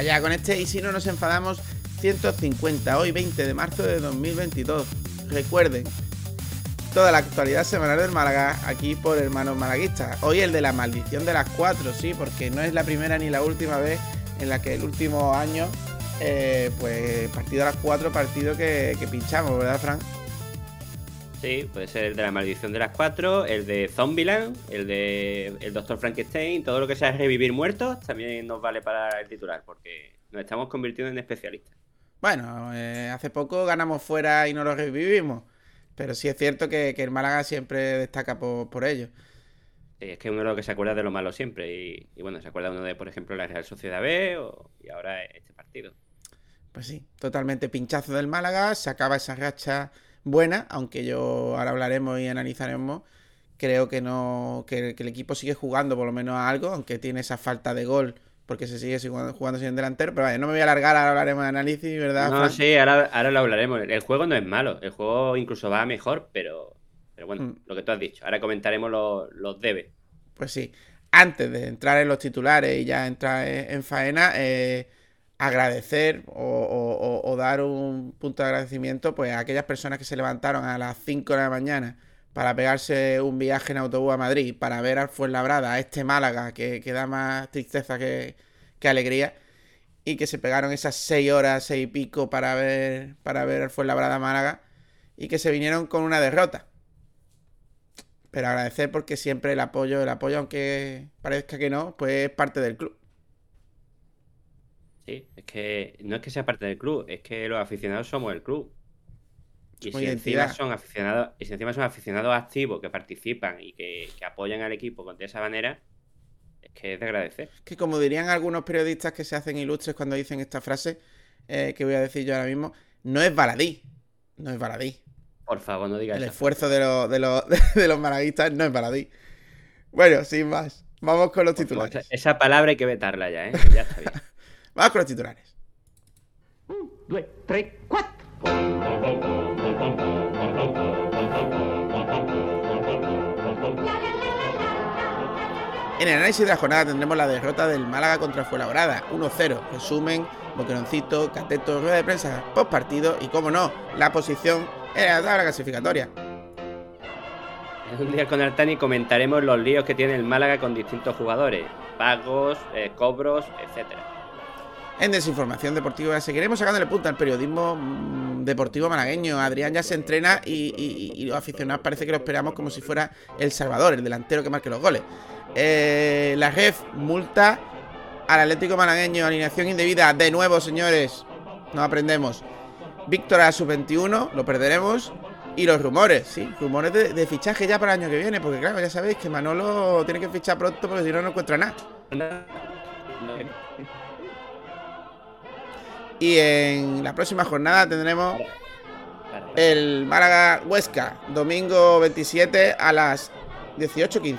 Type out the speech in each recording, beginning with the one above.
Allá con este y si no nos enfadamos 150, hoy 20 de marzo de 2022. Recuerden, toda la actualidad semanal del Málaga aquí por Hermanos Malaguistas. Hoy el de la maldición de las cuatro, sí, porque no es la primera ni la última vez en la que el último año, eh, pues partido a las cuatro, partido que, pinchamos, ¿verdad, Frank? Sí, puede ser el de la maldición de las cuatro, el de Zombieland, el de el Doctor Frankenstein, todo lo que sea revivir muertos también nos vale para el titular, porque nos estamos convirtiendo en especialistas. Bueno, eh, hace poco ganamos fuera y no lo revivimos, pero sí es cierto que, que el Málaga siempre destaca por, por ello. Sí, es que uno es lo que se acuerda de lo malo siempre, y, y bueno, se acuerda uno de, por ejemplo, la Real Sociedad B o, y ahora este partido. Pues sí, totalmente pinchazo del Málaga, se acaba esa racha buena, aunque yo ahora hablaremos y analizaremos. Creo que no que, que el equipo sigue jugando por lo menos a algo, aunque tiene esa falta de gol porque se sigue jugando, jugando sin delantero. Pero vaya, no me voy a alargar, ahora hablaremos de análisis, ¿verdad? No, Fran? sí, ahora, ahora lo hablaremos. El juego no es malo, el juego incluso va mejor, pero, pero bueno, Mm. lo que tú has dicho. Ahora comentaremos los, los debes. Pues sí. Antes de entrar en los titulares y ya entrar en, en faena, eh, agradecer o, dar un punto de agradecimiento pues a aquellas personas que se levantaron a las 5 de la mañana para pegarse un viaje en autobús a Madrid, para ver al Fuenlabrada, a este Málaga que, que da más tristeza que, que alegría, y que se pegaron esas 6 horas, 6 y pico para ver, para ver al Fuenlabrada Málaga, y que se vinieron con una derrota. Pero agradecer porque siempre el apoyo, el apoyo, aunque parezca que no, pues es parte del club. Sí, es que no es que sea parte del club, es que los aficionados somos el club. Y si identidad. encima son aficionados, y si encima son aficionados activos que participan y que, que apoyan al equipo de esa manera, es que es de agradecer. Que como dirían algunos periodistas que se hacen ilustres cuando dicen esta frase, eh, que voy a decir yo ahora mismo, no es baladí. No es baladí. Por favor, no digas El esfuerzo de los, de los, de los malaguistas no es baladí. Bueno, sin más. Vamos con los. Por titulares. Esa, esa palabra hay que vetarla ya, ¿eh? Ya está bien. Vamos con los titulares. due, tre, quattro. En el análisis de la jornada tendremos la derrota del Málaga contra Fuenlabrada, 1-0. Resumen, boqueroncito, cateto, rueda de prensa, post partido y, como no, la posición en la tabla clasificatoria. En un día con Artani comentaremos los líos que tiene el Málaga con distintos jugadores, pagos, eh, cobros, etcétera. En Desinformación Deportiva seguiremos sacándole punta al periodismo mm, deportivo malagueño. Adrián ya se entrena y, los aficionados parece que lo esperamos como si fuera El Salvador, el delantero que marque los goles. Eh, la REF multa al Atlético Malagueño, alineación indebida. De nuevo, señores, no aprendemos. Víctor a sub-21, lo perderemos. Y los rumores, sí, rumores de, de fichaje ya para el año que viene, porque claro, ya sabéis que Manolo tiene que fichar pronto porque si no, no encuentra nada. Y en la próxima jornada tendremos el Málaga Huesca, domingo 27 a las 18.15.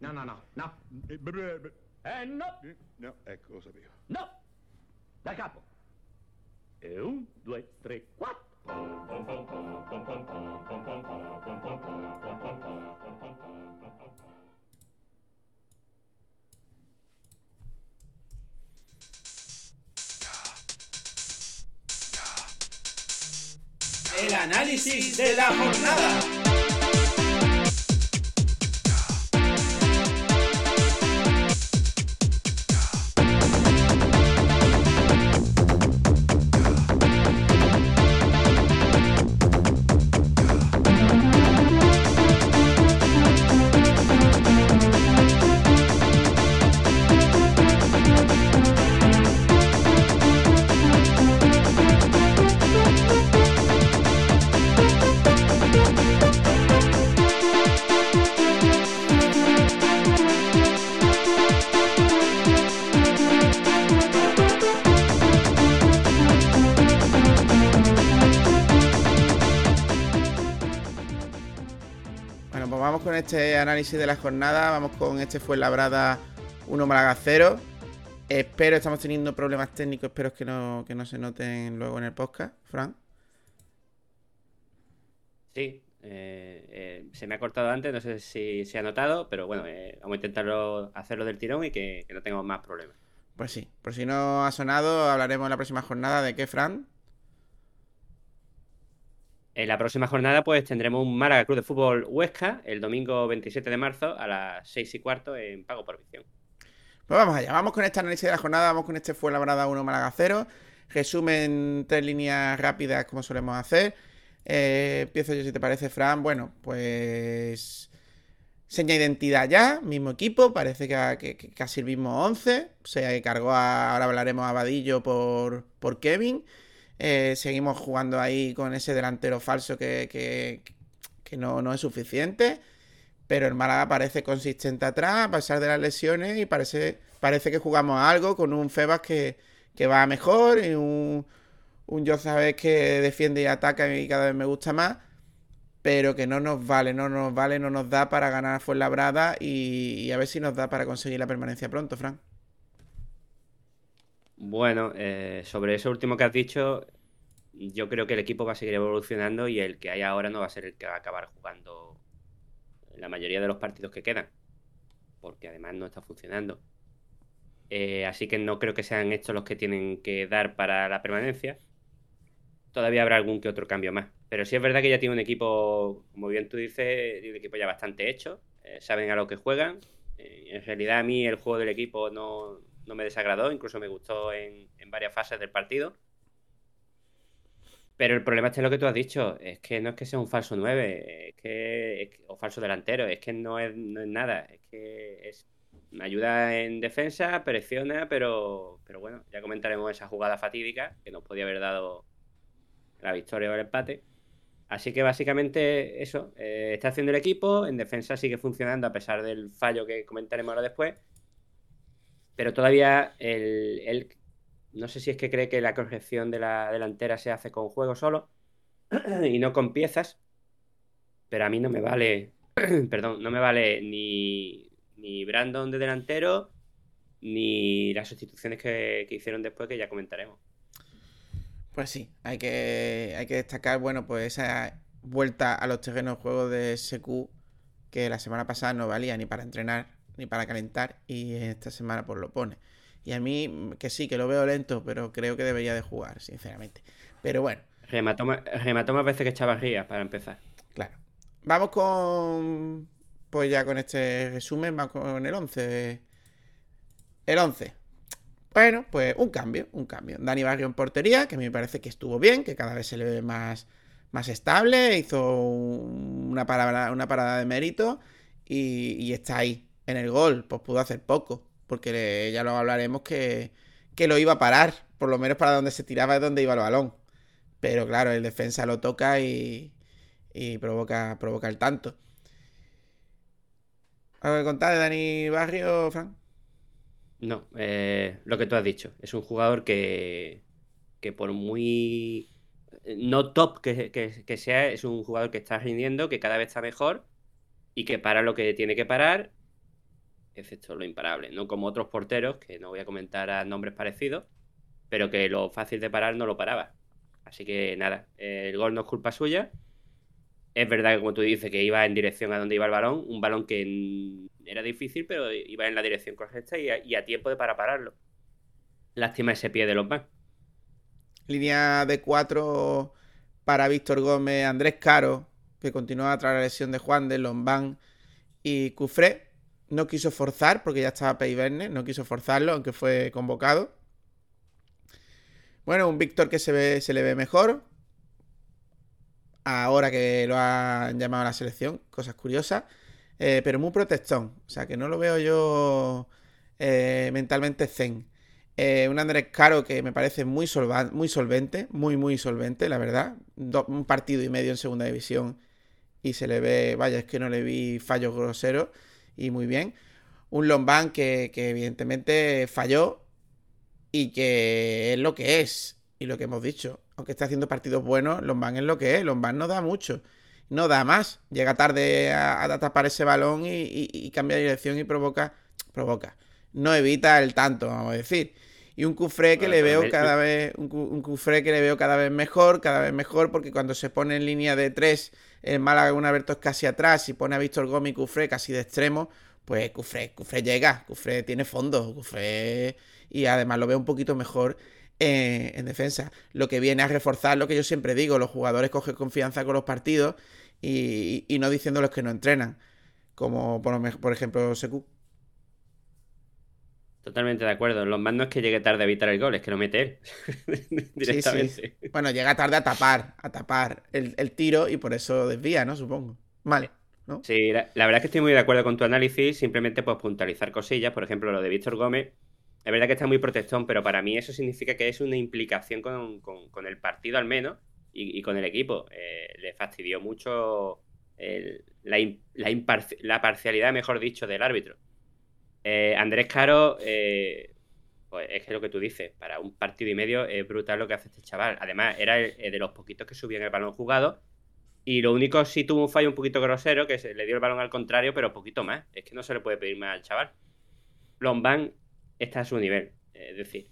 No, no, no, no. Eh, no, No, ecco, lo sapevo. no. Da capo. E un, due, tre, quattro. El análisis de la jornada. Este análisis de la jornada. Vamos con este fue Labrada 1 Málaga 0. Espero, estamos teniendo problemas técnicos, espero que no, que no se noten luego en el podcast, Fran. Sí, eh, eh, se me ha cortado antes, no sé si se ha notado, pero bueno, eh, vamos a intentarlo hacerlo del tirón y que, que no tengamos más problemas. Pues sí, por si no ha sonado, hablaremos en la próxima jornada de qué, Fran. En la próxima jornada, pues tendremos un Málaga Club de Fútbol Huesca el domingo 27 de marzo a las 6 y cuarto en pago por visión. Pues vamos allá, vamos con este análisis de la jornada, vamos con este fue labrada 1 Málaga 0. Resumen tres líneas rápidas como solemos hacer. Eh, empiezo yo si te parece, Fran. Bueno, pues seña identidad ya, mismo equipo, parece que, que, que casi el mismo 11. Se cargó a, ahora hablaremos a Vadillo por, por Kevin. Eh, seguimos jugando ahí con ese delantero falso que, que, no, no, es suficiente. Pero el Málaga parece consistente atrás, a pesar de las lesiones, y parece, parece que jugamos algo con un Febas que, que va mejor y un, un yo sabes que defiende y ataca y cada vez me gusta más. Pero que no nos vale, no nos vale, no nos da para ganar a Fuenlabrada y, y a ver si nos da para conseguir la permanencia pronto, Fran. Bueno, eh, sobre eso último que has dicho, yo creo que el equipo va a seguir evolucionando y el que hay ahora no va a ser el que va a acabar jugando la mayoría de los partidos que quedan, porque además no está funcionando. Eh, así que no creo que sean estos los que tienen que dar para la permanencia. Todavía habrá algún que otro cambio más. Pero sí es verdad que ya tiene un equipo, como bien tú dices, un equipo ya bastante hecho. Eh, saben a lo que juegan. Eh, en realidad a mí el juego del equipo no, no me desagradó, incluso me gustó en, varias fases del partido. Pero el problema está en lo que tú has dicho, es que no es que sea un falso 9, es que, es, o falso delantero, es que no es, no es nada, es que es, ayuda en defensa, presiona, pero, pero bueno, ya comentaremos esa jugada fatídica que nos podía haber dado la victoria o el empate. Así que básicamente eso, eh, está haciendo el equipo, en defensa sigue funcionando a pesar del fallo que comentaremos ahora después pero todavía él, no sé si es que cree que la corrección de la delantera se hace con juego solo y no con piezas, pero a mí no me vale, perdón, no me vale ni, ni Brandon de delantero ni las sustituciones que, que, hicieron después que ya comentaremos. Pues sí, hay que, hay que destacar, bueno, pues esa vuelta a los terrenos de juego de SQ que la semana pasada no valía ni para entrenar ni para calentar y esta semana pues lo pone. Y a mí, que sí, que lo veo lento, pero creo que debería de jugar, sinceramente. Pero bueno. Remató, remató más veces que Chavarría, para empezar. Claro. Vamos con... Pues ya con este resumen, vamos con el 11. El 11. Bueno, pues un cambio, un cambio. Dani Barrio en portería, que a mí me parece que estuvo bien, que cada vez se le ve más, más estable, hizo una parada, una parada de mérito y, y está ahí, en el gol, pues pudo hacer poco, porque ya lo hablaremos que, que lo iba a parar, por lo menos para donde se tiraba es donde iba el balón. Pero claro, el defensa lo toca y, y provoca, provoca el tanto. ¿Algo que contar de Dani Barrio, Fran? No, eh, lo que tú has dicho. Es un jugador que, que por muy no top que, que, sea, es un jugador que está rindiendo, que cada vez está mejor y que para lo que tiene que parar excepto lo imparable, no como otros porteros, que no voy a comentar a nombres parecidos, pero que lo fácil de parar no lo paraba. Así que nada, el gol no es culpa suya. Es verdad que como tú dices que iba en dirección a donde iba el balón, un balón que era difícil, pero iba en la dirección correcta y a, tiempo de para pararlo. Lástima ese pie de los van. Línea de cuatro para Víctor Gómez, Andrés Caro, que continúa tras la lesión de Juan de Lombán y Cufré, no quiso forzar, porque ya estaba Peiverne, no quiso forzarlo, aunque fue convocado. Bueno, un Víctor que se, ve, se le ve mejor. Ahora que lo han llamado a la selección, cosas curiosas. Eh, pero muy protestón. O sea, que no lo veo yo eh, mentalmente zen. Eh, un Andrés Caro que me parece muy, muy solvente, muy, muy solvente, la verdad. Do un partido y medio en segunda división y se le ve, vaya, es que no le vi fallos groseros y muy bien. Un Lombán que, evidentemente falló y que es lo que es y lo que hemos dicho. Aunque está haciendo partidos buenos, Lombán es lo que es. Lombán no da mucho. no da más. Llega tarde a, tapar ese balón y, cambia de dirección y provoca. Provoca. No evita el tanto, vamos a decir. Y un Cufré que le veo cada vez. Un, un Cufré que le veo cada vez mejor, cada vez mejor, porque cuando se pone en línea de tres, el Málaga un Alberto es casi atrás y pone a Víctor Gómez y Cufré casi de extremo, pues Cufré, Cufré llega, Cufré tiene fondo, Cufré. Y además lo veo un poquito mejor en, defensa. Lo que viene a reforzar lo que yo siempre digo, los jugadores cogen confianza con los partidos y, y no diciéndoles que no entrenan, como por, por ejemplo Secu. Totalmente de acuerdo. Lo más no es que llegue tarde a evitar el gol, es que lo mete él directamente. Bueno, llega tarde a tapar, a tapar el, tiro y por eso desvía, ¿no? Supongo. Vale. ¿no? Sí, la, verdad es que estoy muy de acuerdo con tu análisis. Simplemente pues puntualizar cosillas. Por ejemplo, lo de Víctor Gómez. Es verdad que está muy protestón, pero para mí eso significa que es una implicación con, el partido al menos y, con el equipo. Eh, le fastidió mucho la, la parcialidad, mejor dicho, del árbitro. Eh, Andrés Caro, eh, pues es que lo que tú dices, para un partido y medio es brutal lo que hace este chaval. Además, era de los poquitos que subían el balón jugado. Y lo único sí tuvo un fallo un poquito grosero, que se le dio el balón al contrario, pero poquito más. Es que no se le puede pedir más al chaval. Lombán está a su nivel. Es decir,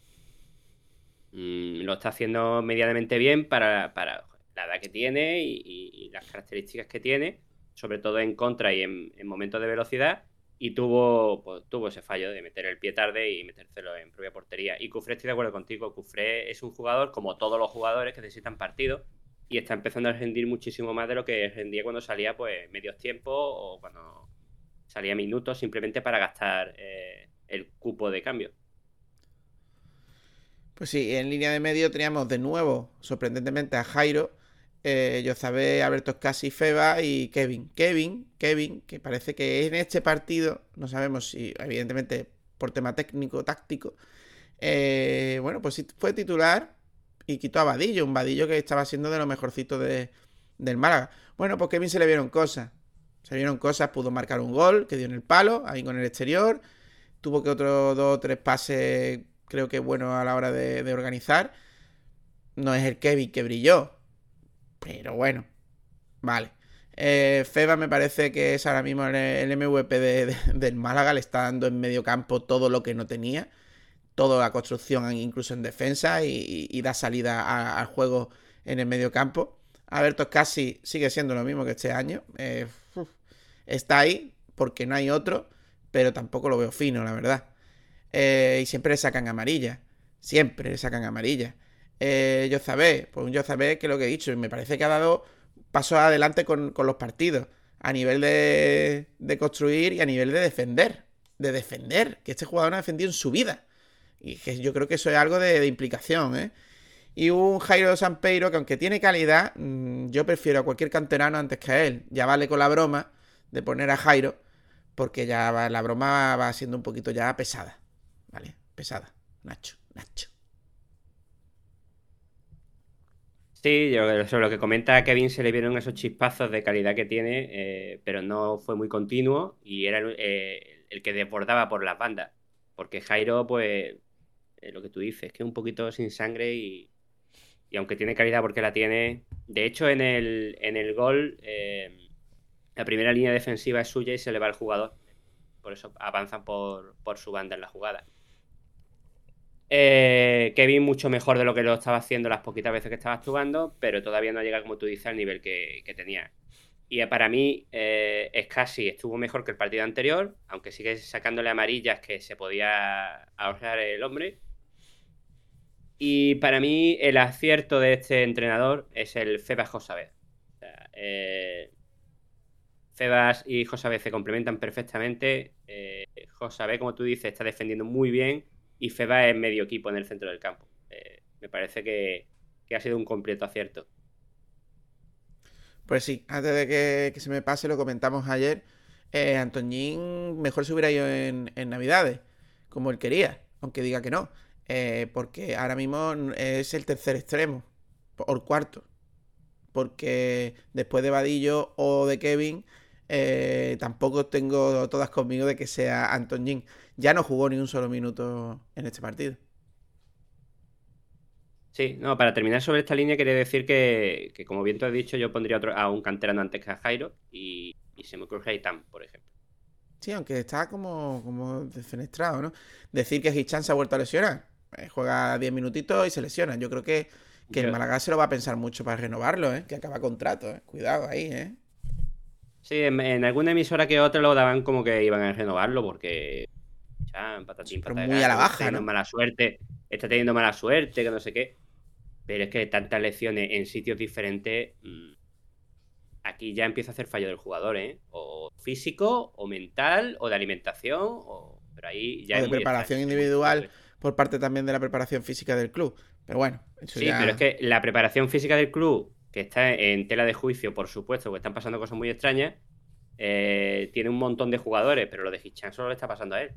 mm, lo está haciendo medianamente bien para, la edad que tiene y, las características que tiene, sobre todo en contra y en momentos de velocidad y tuvo, pues, tuvo ese fallo de meter el pie tarde y metérselo en propia portería. Y Cufré, estoy de acuerdo contigo, Cufré es un jugador, como todos los jugadores, que necesitan partidos y está empezando a rendir muchísimo más de lo que rendía cuando salía pues medios tiempos o cuando salía minutos simplemente para gastar eh, el cupo de cambio. Pues sí, en línea de medio teníamos de nuevo, sorprendentemente, a Jairo, eh, Yozabé, Alberto Casi, Feba y Kevin. Kevin, Kevin, que parece que en este partido, no sabemos si, evidentemente, por tema técnico, táctico, eh, bueno, pues fue titular y quitó a Vadillo, un Vadillo que estaba siendo de lo mejorcito de, del Málaga. Bueno, pues Kevin se le vieron cosas. Se le vieron cosas, pudo marcar un gol que dio en el palo, ahí con el exterior. Tuvo que otros dos o tres pases, creo que bueno a la hora de organizar. No es el Kevin que brilló, pero bueno, vale. Eh, Feba me parece que es ahora mismo el, MVP del Málaga. Le está dando en medio campo todo lo que no tenía. Toda la construcción, incluso en defensa, y, da salida al juego en el medio campo. Alberto casi sigue siendo lo mismo que este año. Eh, está ahí porque no hay otro, pero tampoco lo veo fino, la verdad. Eh, y siempre le sacan amarilla. Siempre le sacan amarilla eh, Yozabé, pues un Yozabé que lo que he dicho, me parece que ha dado pasos adelante con, los partidos, a nivel de, construir y a nivel de defender, de defender, que este jugador no ha defendido en su vida. Y que yo creo que eso es algo de, implicación, ¿eh? Y un Jairo Sampeiro que aunque tiene calidad, mm, yo prefiero a cualquier canterano antes que a él. Ya vale con la broma de poner a Jairo, porque ya la broma va siendo un poquito ya pesada. ¿Vale? Pesada. Nacho, Nacho. Sí, yo, sobre lo que comenta Kevin se le vieron esos chispazos de calidad que tiene, eh, pero no fue muy continuo y era eh, el, que desbordaba por las bandas. Porque Jairo, pues, eh, lo que tú dices, que es un poquito sin sangre y, aunque tiene calidad porque la tiene. De hecho, en el, en el gol, la primera línea defensiva es suya y se le va al jugador. Por eso avanzan por, por su banda en la jugada. Eh, Kevin mucho mejor de lo que lo estaba haciendo las poquitas veces que estaba actuando, pero todavía no llega, como tú dices, al nivel que, tenía. Y para mí, eh, es casi estuvo mejor que el partido anterior, aunque sigue sacándole amarillas que se podía ahorrar el hombre. Y para mí, el acierto de este entrenador es el Febas Josabez. Eh, Febas y Josabez se complementan perfectamente. Eh, Josabez, como tú dices, está defendiendo muy bien y Feba es medio equipo en el centro del campo. Eh, me parece que, ha sido un completo acierto. Pues sí, antes de que, se me pase, lo comentamos ayer. Eh, Antoñín mejor se hubiera ido en, Navidades, como él quería, aunque diga que no. Eh, porque ahora mismo es el tercer extremo, o el cuarto. Porque después de Vadillo o de Kevin, eh, tampoco tengo todas conmigo de que sea Antoñín ya no jugó ni un solo minuto en este partido. Sí, no, para terminar sobre esta línea quería decir que, que como bien te has dicho, yo pondría otro, a un canterano antes que a Jairo y, y se me ocurre Aitam, por ejemplo. Sí, aunque está como, como defenestrado, ¿no? Decir que Hichan se ha vuelto a lesionar. Eh, juega 10 minutitos y se lesiona. Yo creo que, que el Málaga se lo va a pensar mucho para renovarlo, ¿eh? Que acaba contrato, ¿eh? Cuidado ahí, ¿eh? Sí, en, en alguna emisora que otra lo daban como que iban a renovarlo porque. Chan, patatín, Pero patatán, muy a la está baja, teniendo ¿no? mala suerte, está teniendo mala suerte, que no sé qué. Pero es que tantas lecciones en sitios diferentes. mm, Aquí ya empieza a hacer fallo del jugador, ¿eh? O físico, o mental, o de alimentación, o. Pero ahí ya O de preparación extraño, individual. Por parte también de la preparación física del club. Pero bueno, eso Sí, ya... pero es que la preparación física del club, que está en tela de juicio, por supuesto, porque están pasando cosas muy extrañas, eh, tiene un montón de jugadores, pero lo de Hichan solo le está pasando a él.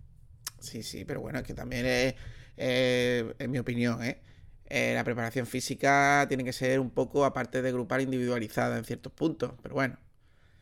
Sí, sí, pero bueno, es que también es, eh, en mi opinión, ¿eh? Eh, la preparación física tiene que ser un poco, aparte de grupal, individualizada en ciertos puntos. Pero bueno,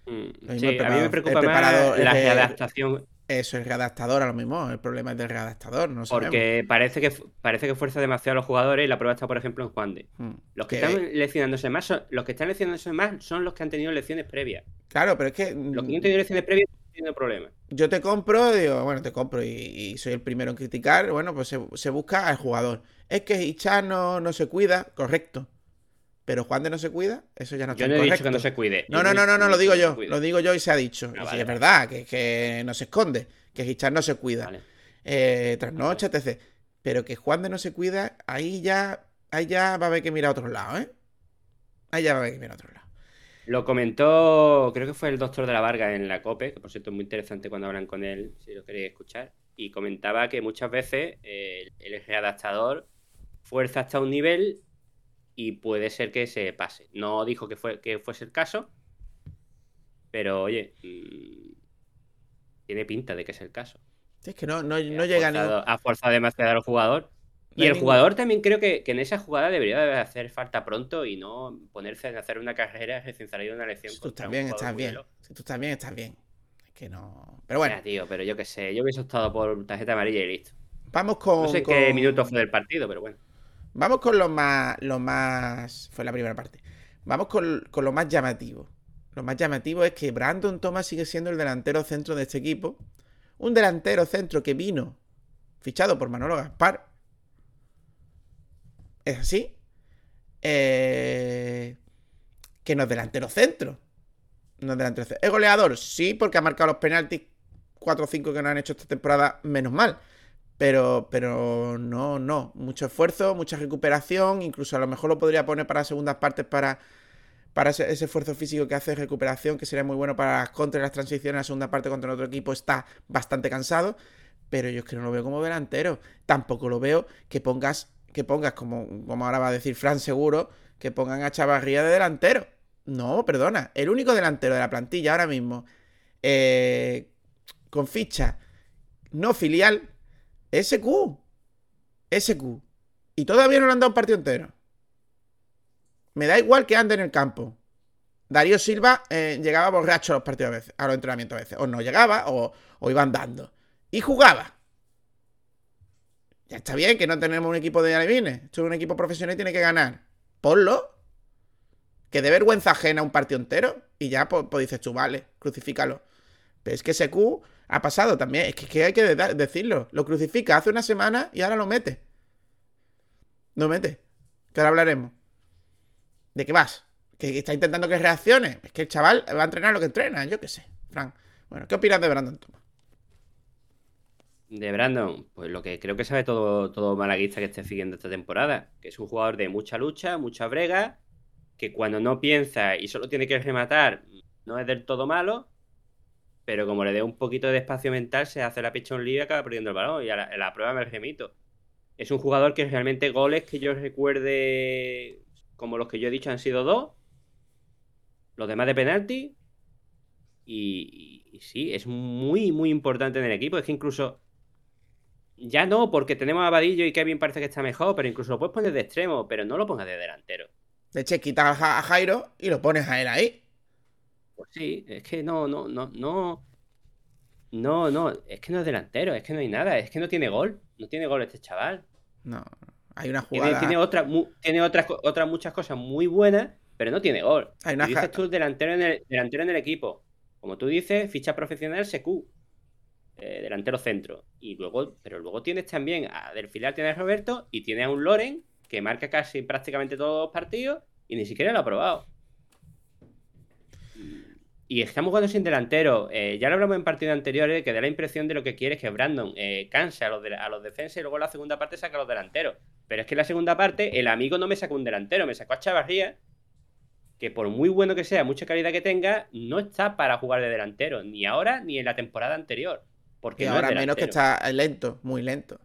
Mm, Sí, a mí me preocupa más la readaptación, eso es readaptador a lo mismo. El problema es del readaptador, no sabemos. porque parece que, parece que fuerza demasiado a los jugadores y la prueba está, por ejemplo, en Juan de. Mm, Los que, que- están lesionándose más son, los que están lesionándose más son los que han tenido lecciones previas. Claro, pero es que Los que han tenido lecciones previas tenido problemas. yo te compro, digo, bueno, te compro y, y soy el primero en criticar. Bueno, pues se, se busca al jugador. Es que Hichan no, no se cuida, correcto. Pero Juan de no se cuida, eso ya no está Yo no he dicho correcto. que no se cuide. No, no, no, no, no, lo digo yo. Lo digo yo y se ha dicho. Ah, y sí, vale, es vale. verdad, que, que no se esconde. Que Hichan no se cuida. Vale. Eh, trasnoche, etc. Pero que Juan de no se cuida, ahí ya, ahí ya va a haber que mirar a otro lado, ¿eh? Ahí ya va a haber que mirar a otro lado. Lo comentó, creo que fue el doctor de la Varga en la COPE, que por cierto es muy interesante cuando hablan con él, si lo queréis escuchar. Y comentaba que muchas veces eh, el readaptador fuerza hasta un nivel y puede ser que se pase. No dijo que, fue, que fuese el caso, pero oye, mm, tiene pinta de que es el caso. Sí, es que no, no, no llega forzado- Ha forzado demasiado al jugador. No Y el ningún- jugador también creo que, que en esa jugada debería de hacer falta pronto y no ponerse a hacer una carrera recién salido de una lección. Si tú también estás bien. veloz. Si tú también estás bien. Es que no. Pero bueno, tío, pero yo qué sé, yo hubiese optado por tarjeta amarilla y listo. vamos con. No sé con- qué minuto fue del partido, pero bueno. Vamos con lo más. Lo más. Fue la primera parte. Vamos con, con lo más llamativo. Lo más llamativo es que Brandon Thomas sigue siendo el delantero centro de este equipo. Un delantero centro que vino fichado por Manolo Gaspar. Es así. Eh, que no es delantero centro. No es delantero centro. ¿Es goleador? Sí, porque ha marcado los penaltis 4 o 5 que no han hecho esta temporada, menos mal. Pero, pero no, no. Mucho esfuerzo, mucha recuperación. Incluso a lo mejor lo podría poner para segundas partes para, para ese, esfuerzo físico que hace recuperación, que sería muy bueno para las contras las transiciones. La segunda parte contra otro equipo está bastante cansado. Pero yo es que no lo veo como delantero. Tampoco lo veo que pongas, que pongas, como, como ahora va a decir Fran seguro, que pongan a Chavarría de delantero. No, perdona. El único delantero de la plantilla ahora mismo eh, con ficha no filial SQ. SQ. Y todavía no le han dado un partido entero. Me da igual que ande en el campo. Darío Silva eh, llegaba borracho a los partidos a veces, a los entrenamientos a veces. O no llegaba o, o iba andando. Y jugaba. Ya está bien que no tenemos un equipo de alevines. Esto es un equipo profesional y tiene que ganar. Ponlo. Que de vergüenza ajena un partido entero. Y ya, pues, pues dices tú, vale, crucifícalo. Pero es que ese Q ha pasado también. Es que, hay que de- decirlo. Lo crucifica hace una semana y ahora lo mete. No mete. Que ahora hablaremos. ¿De qué vas? Que está intentando que reaccione. Es que el chaval va a entrenar lo que entrena. Yo qué sé. Frank. Bueno, ¿qué opinas de Brandon Thomas? De Brandon, pues lo que creo que sabe todo, todo malaguista que esté siguiendo esta temporada, que es un jugador de mucha lucha, mucha brega, que cuando no piensa y solo tiene que rematar, no es del todo malo, pero como le dé un poquito de espacio mental, se hace la pichón libre acaba perdiendo el balón. Y a la, a prueba me remito. Es un jugador que realmente goles que yo recuerde, como los que yo he dicho, han sido dos. Los demás de penalti. Y, y- y sí, es muy, muy importante en el equipo. Es que incluso. Ya no, porque tenemos a Vadillo y Kevin parece que está mejor, pero incluso lo puedes poner de extremo, pero no lo pongas de delantero. De hecho, quitas a Ja- a Jairo y lo pones a él ahí. Pues sí, es que no, no, no, no. No, no, es que no es delantero, es que no hay nada, es que no tiene gol. No tiene gol este chaval. No. Hay una Tiene, jugada. tiene, otra, mu- tiene otras, otras muchas cosas muy buenas, pero no tiene gol. Hay una Y dices tú delantero en, el, delantero en el equipo. Como tú dices, ficha profesional SQ. Eh, delantero centro. Y luego, pero luego tienes también a del filial tienes a Roberto y tiene a un Loren que marca casi prácticamente todos los partidos y ni siquiera lo ha probado. Y estamos jugando sin delantero. Eh, ya lo hablamos en partidos anteriores, que da la impresión de lo que quiere es que Brandon eh, canse a los, a los defensas y luego la segunda parte saca a los delanteros. Pero es que en la segunda parte el amigo no me sacó un delantero, me sacó a Chavarría, que por muy bueno que sea, mucha calidad que tenga, no está para jugar de delantero, ni ahora ni en la temporada anterior. Porque Y no ahora menos que está lento, muy lento.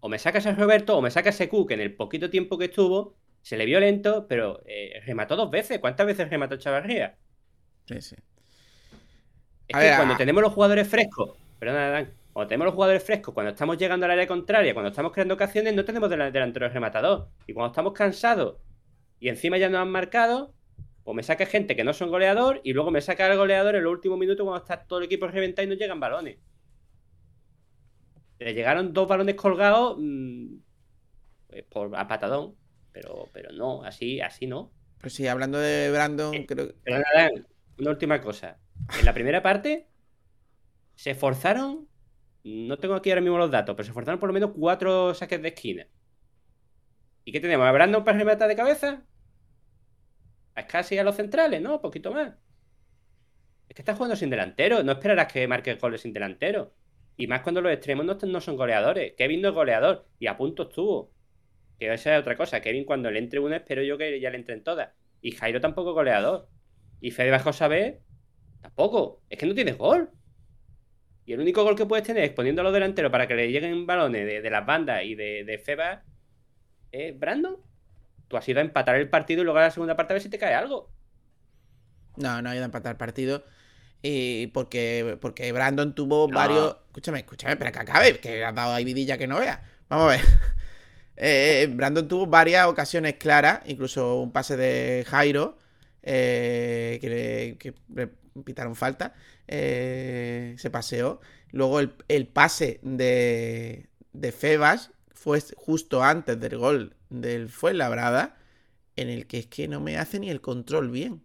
O me sacas a Roberto o me sacas a Secu, que en el poquito tiempo que estuvo se le vio lento, pero eh, remató dos veces. ¿Cuántas veces remató Chavarría? Sí, sí. Es A que ver, cuando a- tenemos los jugadores frescos, perdona, Dan, cuando tenemos los jugadores frescos, cuando estamos llegando al área contraria, cuando estamos creando ocasiones, no tenemos del- delantero rematador. Y cuando estamos cansados y encima ya nos han marcado, pues me saca gente que no son goleador y luego me saca el goleador en los últimos minutos cuando está todo el equipo reventado y no llegan balones. Le llegaron dos balones colgados mm, pues, por, a patadón, pero, pero no, así, así no. Pues sí, hablando de Brandon, Eh, creo Pero nada, una última cosa. En la primera parte se esforzaron, no tengo aquí ahora mismo los datos, pero se esforzaron por lo menos cuatro saques de esquina. ¿Y qué tenemos? ¿A Brandon para rematar de cabeza? A casi a los centrales, ¿no? Un poquito más. Es que estás jugando sin delantero, no esperarás que marque goles sin delantero. Y más cuando los extremos no, son goleadores. Kevin no es goleador y a punto estuvo. Que esa es otra cosa. Kevin cuando le entre una espero yo que ya le entren todas. Y Jairo tampoco es goleador. Y Fede bajo tampoco. Es que no tienes gol. Y el único gol que puedes tener es los delanteros para que le lleguen balones de, de las bandas y de, de Feba. ¿Es Brandon? Tú has ido a empatar el partido y luego a la segunda parte a ver si te cae algo. No, no ha ido a empatar el partido. Y porque, porque Brandon tuvo No. varios. Escúchame, escúchame, espera que acabe, que has dado ahí vidilla que no vea. Vamos a ver. Eh, Brandon tuvo varias ocasiones claras, incluso un pase de Jairo, eh, que, le, que le pitaron falta, eh, se paseó. Luego el, el pase de, de Febas fue justo antes del gol del Fuenlabrada, en el que es que no me hace ni el control bien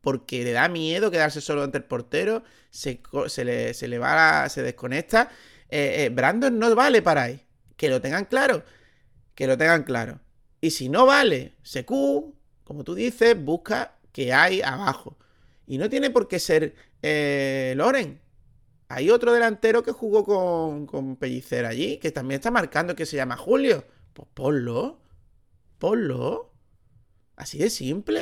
porque le da miedo quedarse solo ante el portero, se, se le, se le va, se desconecta. Eh, eh, Brandon no vale para ahí. Que lo tengan claro. Que lo tengan claro. Y si no vale, SQ, como tú dices, busca que hay abajo. Y no tiene por qué ser eh, Loren. Hay otro delantero que jugó con, con Pellicer allí, que también está marcando, que se llama Julio. Pues ponlo. Ponlo. Así de simple.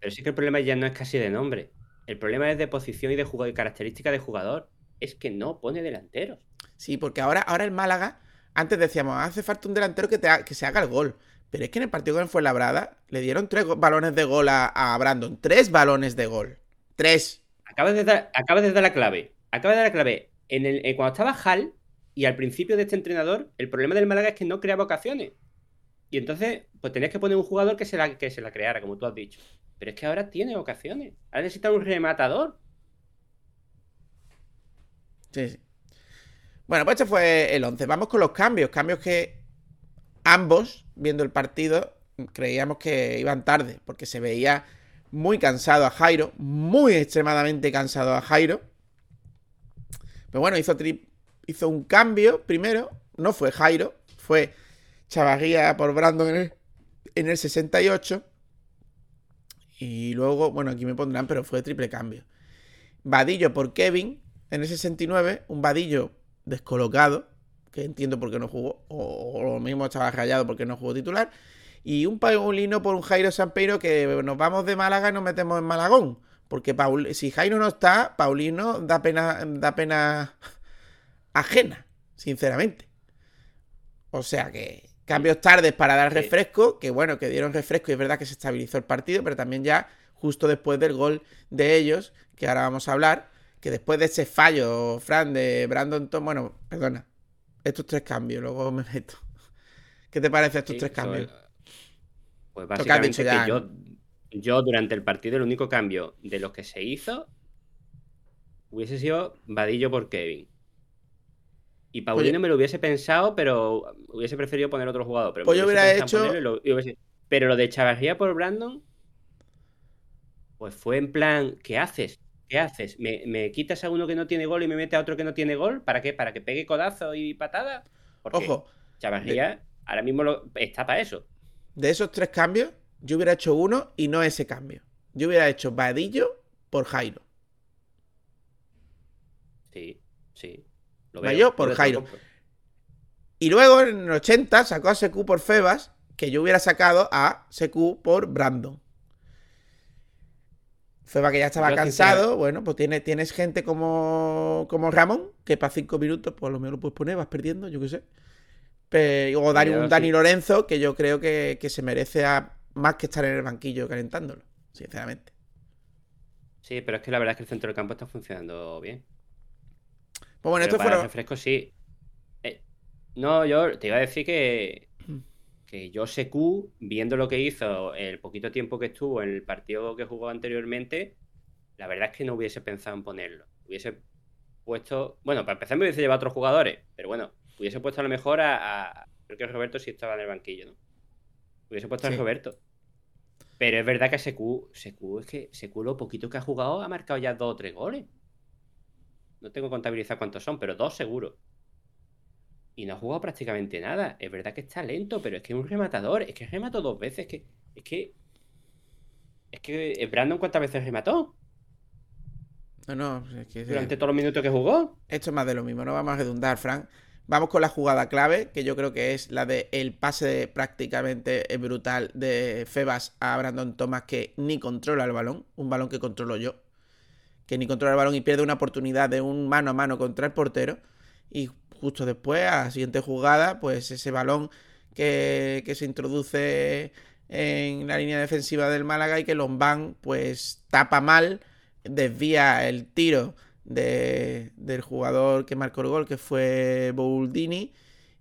Pero, sí que el problema ya no es casi de nombre. El problema es de posición y de jugador y característica de jugador. Es que no pone delanteros. Sí, porque ahora, ahora el Málaga, antes decíamos, hace falta un delantero que, te ha- que se haga el gol. Pero es que en el partido con el Fuenlabrada le dieron tres balones de gol a, a Brandon. Tres balones de gol. Tres. Acabas de dar, acabas de dar la clave. Acabas de dar la clave. En el, en cuando estaba Hal y al principio de este entrenador, el problema del Málaga es que no creaba ocasiones. Y entonces, pues tenías que poner un jugador que se la, que se la creara, como tú has dicho. Pero es que ahora tiene ocasiones. Ahora necesita un rematador. Sí, sí. Bueno, pues este fue el 11. Vamos con los cambios. Cambios que ambos, viendo el partido, creíamos que iban tarde. Porque se veía muy cansado a Jairo. Muy extremadamente cansado a Jairo. Pero bueno, hizo, un cambio primero. No fue Jairo. Fue Chavarría por Brandon en el, en el 68. Y luego, bueno, aquí me pondrán, pero fue triple cambio. Vadillo por Kevin en el 69. Un Vadillo descolocado, que entiendo por qué no jugó. O, o lo mismo estaba rayado porque no jugó titular. Y un Paulino por un Jairo Sampeiro que nos vamos de Málaga y nos metemos en Malagón. Porque Paul, si Jairo no está, Paulino da pena, da pena ajena, sinceramente. O sea que cambios tardes para dar refresco, que bueno, que dieron refresco y es verdad que se estabilizó el partido, pero también ya justo después del gol de ellos, que ahora vamos a hablar, que después de ese fallo, Fran, de Brandon Tom, bueno, perdona, estos tres cambios, luego me meto. ¿Qué te parece estos Sí, tres cambios? es- Pues básicamente que ya, yo, yo durante el partido el único cambio de los que se hizo hubiese sido Vadillo por Kevin. Y Paulino Pues me lo hubiese pensado, pero hubiese preferido poner otro jugador. Pero, Pues yo hubiera hecho- y lo- y hubiese- pero lo de Chavarría por Brandon, pues fue en plan, ¿qué haces? ¿Qué haces? ¿Me, me quitas a uno que no tiene gol y me metes a otro que no tiene gol? ¿Para qué? ¿Para que pegue codazo y patada? Porque Ojo, Chavarría ahora mismo lo- está para eso. de esos tres cambios, yo hubiera hecho uno y no ese cambio. Yo hubiera hecho Vadillo por Jairo. Sí, sí. Lo veo, por lo Jairo. Y luego en el 80 sacó a Secu por Febas, que yo hubiera sacado a Secu por Brandon. Feba que ya estaba Yo, cansado, bueno, pues tienes, tienes gente como, como Ramón, que para cinco minutos, pues a lo mejor lo puedes poner, vas perdiendo, yo qué sé. O Dani, Yo un Dani sí. Lorenzo, que yo creo que, que se merece a- más que estar en el banquillo calentándolo, sinceramente. Sí, pero es que la verdad es que el centro del campo está funcionando bien. Pues bueno, Pero estos para fueron. refrescos sí. Eh, no, yo te iba a decir que, que yo Secu, viendo lo que hizo el poquito tiempo que estuvo en el partido que jugó anteriormente, la verdad es que no hubiese pensado en ponerlo. Hubiese puesto. Bueno, para empezar me hubiese llevado a otros jugadores, pero bueno, hubiese puesto a lo mejor a. a- creo que Roberto sí estaba en el banquillo, ¿no? Hubiese puesto Sí. a Roberto. Pero es verdad que es que Secu lo poquito que ha jugado ha marcado ya dos o tres goles. No tengo contabilizado cuántos son, pero dos seguro. Y no ha jugado prácticamente nada. Es verdad que está lento, pero es que es un rematador. Es que remató dos veces. Que, es que. Es que eh, Brandon cuántas veces remató No, no, es que- durante todos los minutos que jugó. Esto es más de lo mismo, no vamos a redundar, Frank. Vamos con la jugada clave, que yo creo que es la de pase prácticamente brutal de Febas a Brandon Thomas, que ni controla el balón, un balón que controlo yo, que ni controla el balón y pierde una oportunidad de un mano a mano contra el portero. Y justo después, a la siguiente jugada, pues ese balón que, que se introduce en la línea defensiva del Málaga y que Lombán pues tapa mal, desvía el tiro de- del jugador que marcó el gol, que fue Bouldini,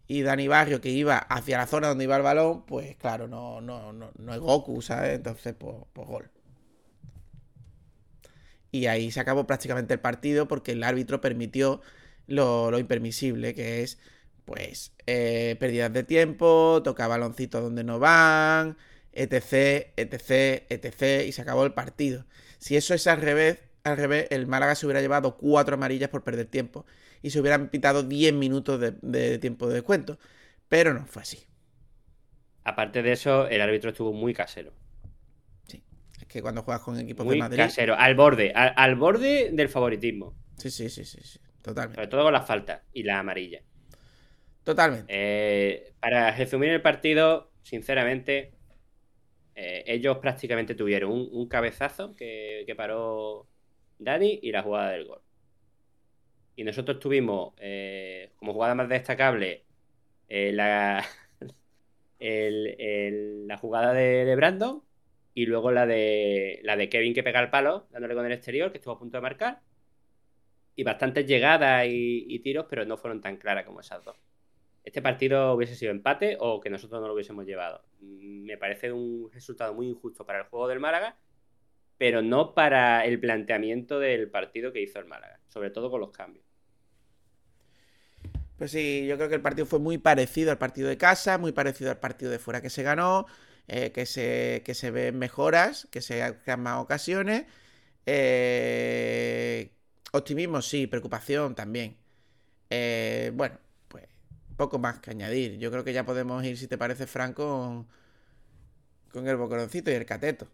y Dani Barrio, que iba hacia la zona donde iba el balón, pues claro, no, no, no, no es Goku, ¿sabes? Entonces, pues, pues gol. Y ahí se acabó prácticamente el partido porque el árbitro permitió lo, lo impermisible, que es, pues, eh, pérdidas de tiempo, toca baloncitos donde no van, etc, etc, etc, y se acabó el partido. Si eso es al revés, al revés, el Málaga se hubiera llevado cuatro amarillas por perder tiempo y se hubieran pitado 10 minutos de, de tiempo de descuento. Pero no fue así. Aparte de eso, el árbitro estuvo muy casero. Es que cuando juegas con equipos Muy de Madrid. casero. Al borde. Al, al borde del favoritismo. Sí, sí, sí, sí, sí. Totalmente. Sobre todo con las faltas y la amarilla. Totalmente. Eh, para resumir el partido, sinceramente, eh, ellos prácticamente tuvieron un, un cabezazo que, que paró Dani y la jugada del gol. Y nosotros tuvimos eh, como jugada más destacable eh, la, la jugada de, de Brandon y luego la de, la de Kevin que pega el palo dándole con el exterior, que estuvo a punto de marcar. Y bastantes llegadas y, y tiros, pero no fueron tan claras como esas dos este partido hubiese sido empate o que nosotros no lo hubiésemos llevado. Me parece un resultado muy injusto para el juego del Málaga, pero no para el planteamiento del partido que hizo el Málaga, sobre todo con los cambios. Pues sí, yo creo que el partido fue muy parecido al partido de casa, muy parecido al partido de fuera que se ganó, eh, que, se, que se ven mejoras, que se crean más ocasiones. Eh, optimismo, sí, preocupación también. Eh, bueno, pues poco más que añadir. Yo creo que ya podemos ir, si te parece, Franco, con, con el bocoroncito y el cateto.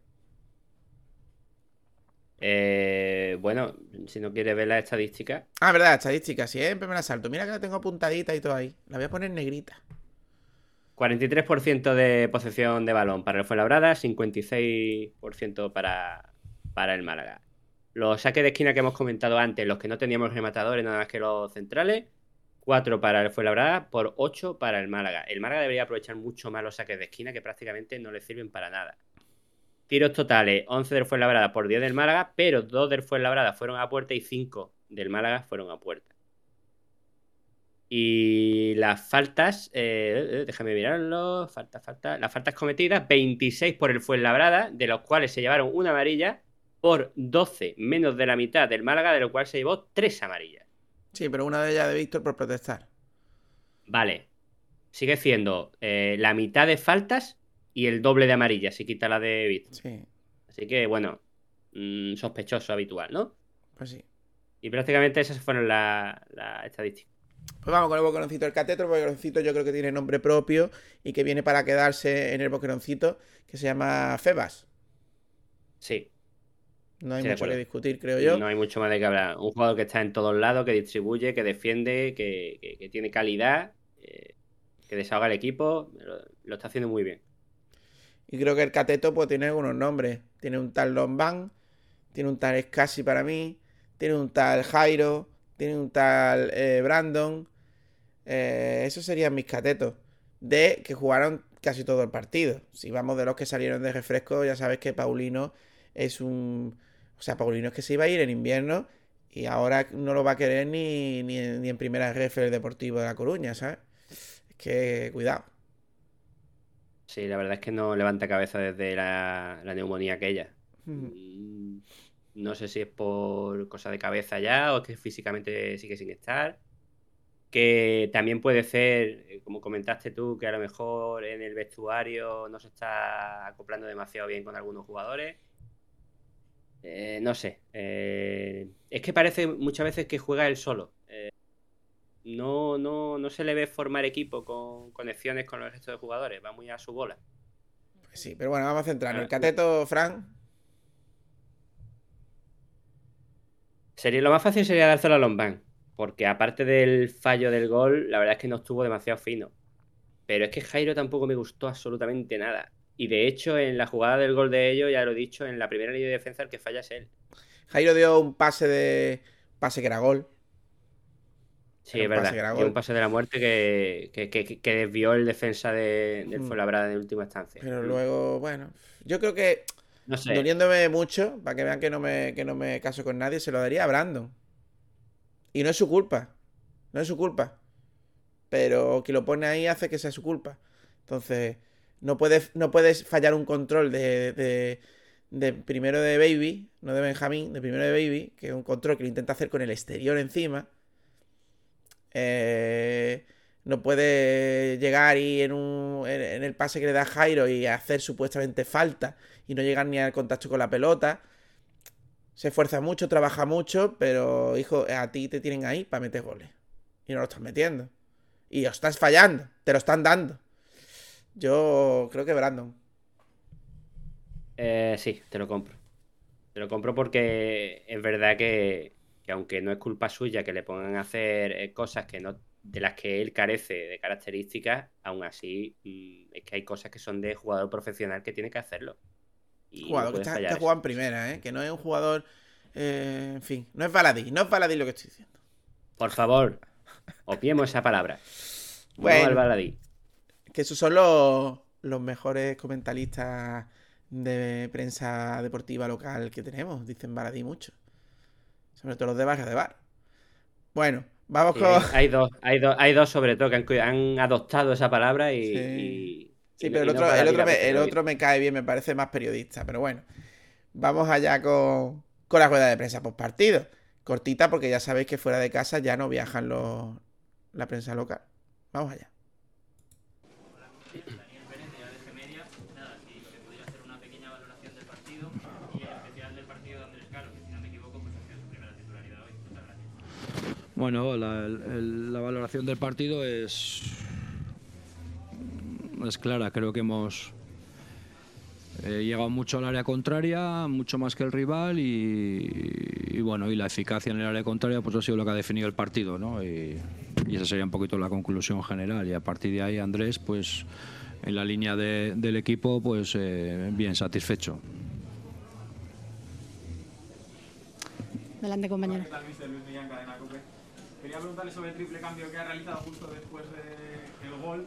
Eh, bueno, si no quieres ver la estadística, Ah, verdad, estadística, siempre me la salto. Mira que la tengo apuntadita y todo ahí. La voy a poner negrita. 43% de posesión de balón para el Fuenlabrada, 56% para, para el Málaga. Los saques de esquina que hemos comentado antes, los que no teníamos rematadores nada más que los centrales, 4 para el Fuenlabrada por 8 para el Málaga. El Málaga debería aprovechar mucho más los saques de esquina que prácticamente no le sirven para nada. Tiros totales, 11 del Fuenlabrada por 10 del Málaga, pero 2 del Fuenlabrada fueron a puerta y 5 del Málaga fueron a puerta. Y las faltas, eh, eh, déjame mirarlo, falta, falta. Las faltas cometidas, 26 por el Fuenlabrada, de los cuales se llevaron una amarilla, por 12 menos de la mitad del Málaga, de lo cual se llevó 3 amarillas. Sí, pero una de ellas de Víctor por protestar. vale, sigue siendo eh, la mitad de faltas y el doble de amarillas si quita la de Bit. Sí, Así que, bueno, mm, sospechoso habitual, ¿no? pues sí. Y prácticamente esas fueron las la estadísticas. Pues vamos con el boqueroncito del cateto. El boqueroncito yo creo que tiene nombre propio y que viene para quedarse en el boqueroncito, que se llama Febas. Sí, No hay Sí, mucho que discutir, creo yo. no hay mucho más de que hablar. Un jugador que está en todos lados, que distribuye, que defiende, que, que- que tiene calidad, eh, que desahoga el equipo, lo, lo está haciendo muy bien. Y creo que el cateto pues tiene algunos nombres. Tiene un tal Lombán, tiene un tal Scassi para mí, tiene un tal Jairo, tiene un tal eh, Brandon. Eh, esos serían mis catetos. De que jugaron casi todo el partido. Si vamos de los que salieron de refresco, ya sabes que Paulino es un... O sea, Paulino es que se iba a ir en invierno y ahora no lo va a querer ni, ni, ni en primera ref el Deportivo de La Coruña, ¿sabes? Es que cuidado. Sí, la verdad es que no levanta cabeza desde la, la neumonía aquella. Ujú. Mm, No sé si es por cosa de cabeza ya o que físicamente sigue sin estar. Que también puede ser, eh, como comentaste tú, que a lo mejor en el vestuario no se está acoplando demasiado bien con algunos jugadores. Eh, no sé. eh, es que parece muchas veces que juega él solo. No, no, no se le ve formar equipo con conexiones con el resto de jugadores. Va muy a su bola. Pues sí, pero bueno, vamos a centrarnos. El cateto, Fran. Sería, lo más fácil sería dárselo a Lombán, porque aparte del fallo del gol, la verdad es que no estuvo demasiado fino. Pero es que Jairo tampoco me gustó absolutamente nada. Y de hecho, en la jugada del gol de ellos, ya lo he dicho, en la primera línea de defensa el que falla es él. Jairo dio un pase de. pase que era gol. Sí, es verdad. que un pase de la muerte que, que, que- que desvió el defensa de, del Mm. Fuenlabrada en última instancia. Pero Mm. luego, bueno. Yo creo que, No sé. doliéndome mucho, para que vean que no, me, que no me caso con nadie, se lo daría a Brandon. Y no es su culpa. No es su culpa. Pero quien lo pone ahí hace que sea su culpa. Entonces, no puedes, no puedes fallar un control de, de- de primero de Baby, no de Benjamín, de primero de Baby, que es un control que lo intenta hacer con el exterior encima. Eh, no puede llegar y en, un, en, el pase que le da Jairo y hacer supuestamente falta y no llegar ni al contacto con la pelota. Se esfuerza mucho, trabaja mucho, pero hijo, a ti te tienen ahí para meter goles. Y no lo estás metiendo. Y lo estás fallando, te lo están dando. Yo creo que Brandon. Eh, sí, te lo compro. Te lo compro porque es verdad que, que aunque no es culpa suya que le pongan a hacer eh, cosas que no, de las que él carece de características, aún así mm, es que hay cosas que son de jugador profesional que tiene que hacerlo. Y no Jugador que está, está jugando en primera, ¿eh? Que no es un jugador. eh, en fin, no es baladí, no es baladí lo que estoy diciendo. Por favor, obviemos esa palabra. Bueno. No al baladí. Que esos son los, los mejores comentaristas de prensa deportiva local que tenemos. Dicen baladí mucho. Sobre todo los de Barrio de Bar. Bueno, vamos Sí, con. hay, dos, hay, dos, hay dos sobre todo que han, adoptado esa palabra y... Sí. y- Sí, y no- pero el y otro, el otro, me, el otro me cae bien, me parece más periodista. Pero bueno, vamos allá con, con la rueda de prensa post partido. Cortita porque ya sabéis que fuera de casa ya no viajan los, la prensa local. Vamos allá. Bueno, la, el- la valoración del partido es, es clara. Creo que hemos eh, llegado mucho al área contraria, mucho más que el rival y, y bueno, y la eficacia en el área contraria pues ha sido lo que ha definido el partido, ¿no? Y, y esa sería un poquito la conclusión general. Y a partir de ahí, Andrés, pues en la línea de- del equipo, pues eh, bien satisfecho. Adelante, compañero. ¿Qué tal, Luis Millán, Cadena Cope? Quería preguntarle sobre el triple cambio que ha realizado justo después del gol.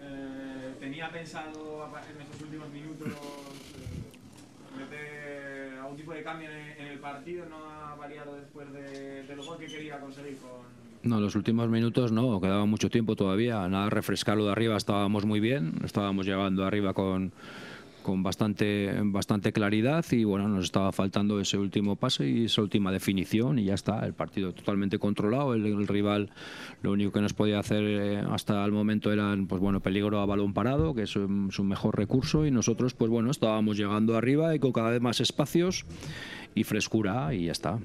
Eh, ¿Tenía pensado en estos últimos minutos eh, meter algún tipo de cambio en, el partido? ¿No ha variado después de- del gol que quería conseguir con, No, los últimos minutos no, quedaba mucho tiempo todavía. Nada, refrescarlo de arriba estábamos muy bien, estábamos llegando arriba con, con bastante, bastante claridad y bueno, nos estaba faltando ese último pase y esa última definición y ya está, el partido totalmente controlado, el, el rival lo único que nos podía hacer eh, hasta el momento era pues bueno, peligro a balón parado, que es un- su mejor recurso y nosotros pues bueno, estábamos llegando arriba y con cada vez más espacios y frescura y ya está.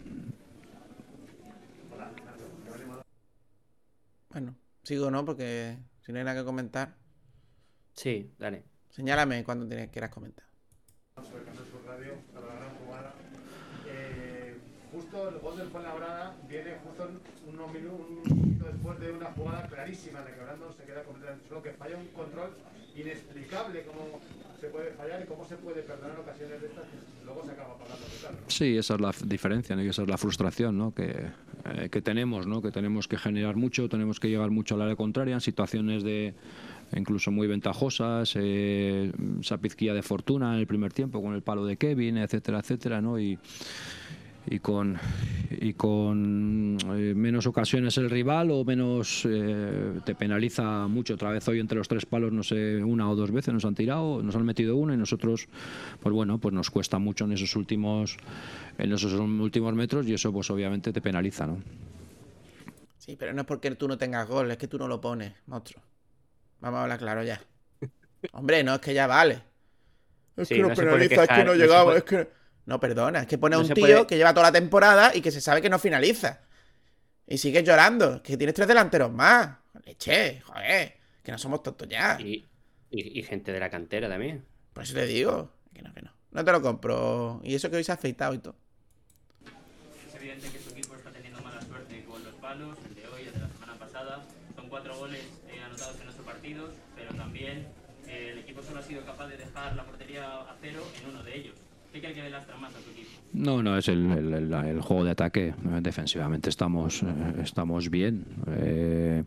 Bueno, sigo, ¿no? Porque si no hay nada que comentar, Sí, dale. Señálame cuando tienes- quieras comentar. sobre Canal Sur Radio, para la gran jugada. Eh, justo el gol del Fuenlabrada viene justo unos minutos un poquito después de una jugada clarísima en la que Brandon se queda completamente solo, que falla un control inexplicable cómo se puede fallar y cómo se puede perdonar ocasiones de estas que luego se acaba pagando. Sí, esa es la diferencia, ¿no? y esa es la frustración ¿no? que, eh, que tenemos, ¿no? que tenemos que generar mucho, tenemos que llegar mucho al área contraria en situaciones de incluso muy ventajosas, eh, de fortuna en el primer tiempo con el palo de Kevin, etcétera, etcétera, ¿no? y, y con y con eh, menos ocasiones el rival o menos eh, te penaliza mucho otra vez hoy entre los tres palos no sé una o dos veces nos han tirado nos han metido uno y nosotros pues bueno pues nos cuesta mucho en esos últimos en esos últimos metros y eso pues obviamente te penaliza no Sí, pero no es porque tú no tengas gol, es que tú no lo pones, monstruo. Vamos a hablar claro ya. Hombre, no, es que ya vale. Es Sí, que nos no penaliza, es que no llegamos, puede- es que... No, perdona, es que pone a No un tío puede- que lleva toda la temporada y que se sabe que no finaliza. Y sigues llorando, que tienes tres delanteros más. Leche, joder, que no somos tontos ya. Y, y- y gente de la cantera también. Por eso te digo, que no, que no. No te lo compro. Y eso que hoy se ha afeitado y todo. Es evidente que su equipo está teniendo mala suerte con los palos, el de hoy, el de la semana pasada. Son cuatro goles partidos, pero también el equipo solo ha sido capaz de dejar la portería a cero en uno de ellos. ¿Qué cree que le lastra más a su equipo? No, no, es el, el- el- el juego de ataque. Defensivamente estamos, eh, estamos bien. Eh,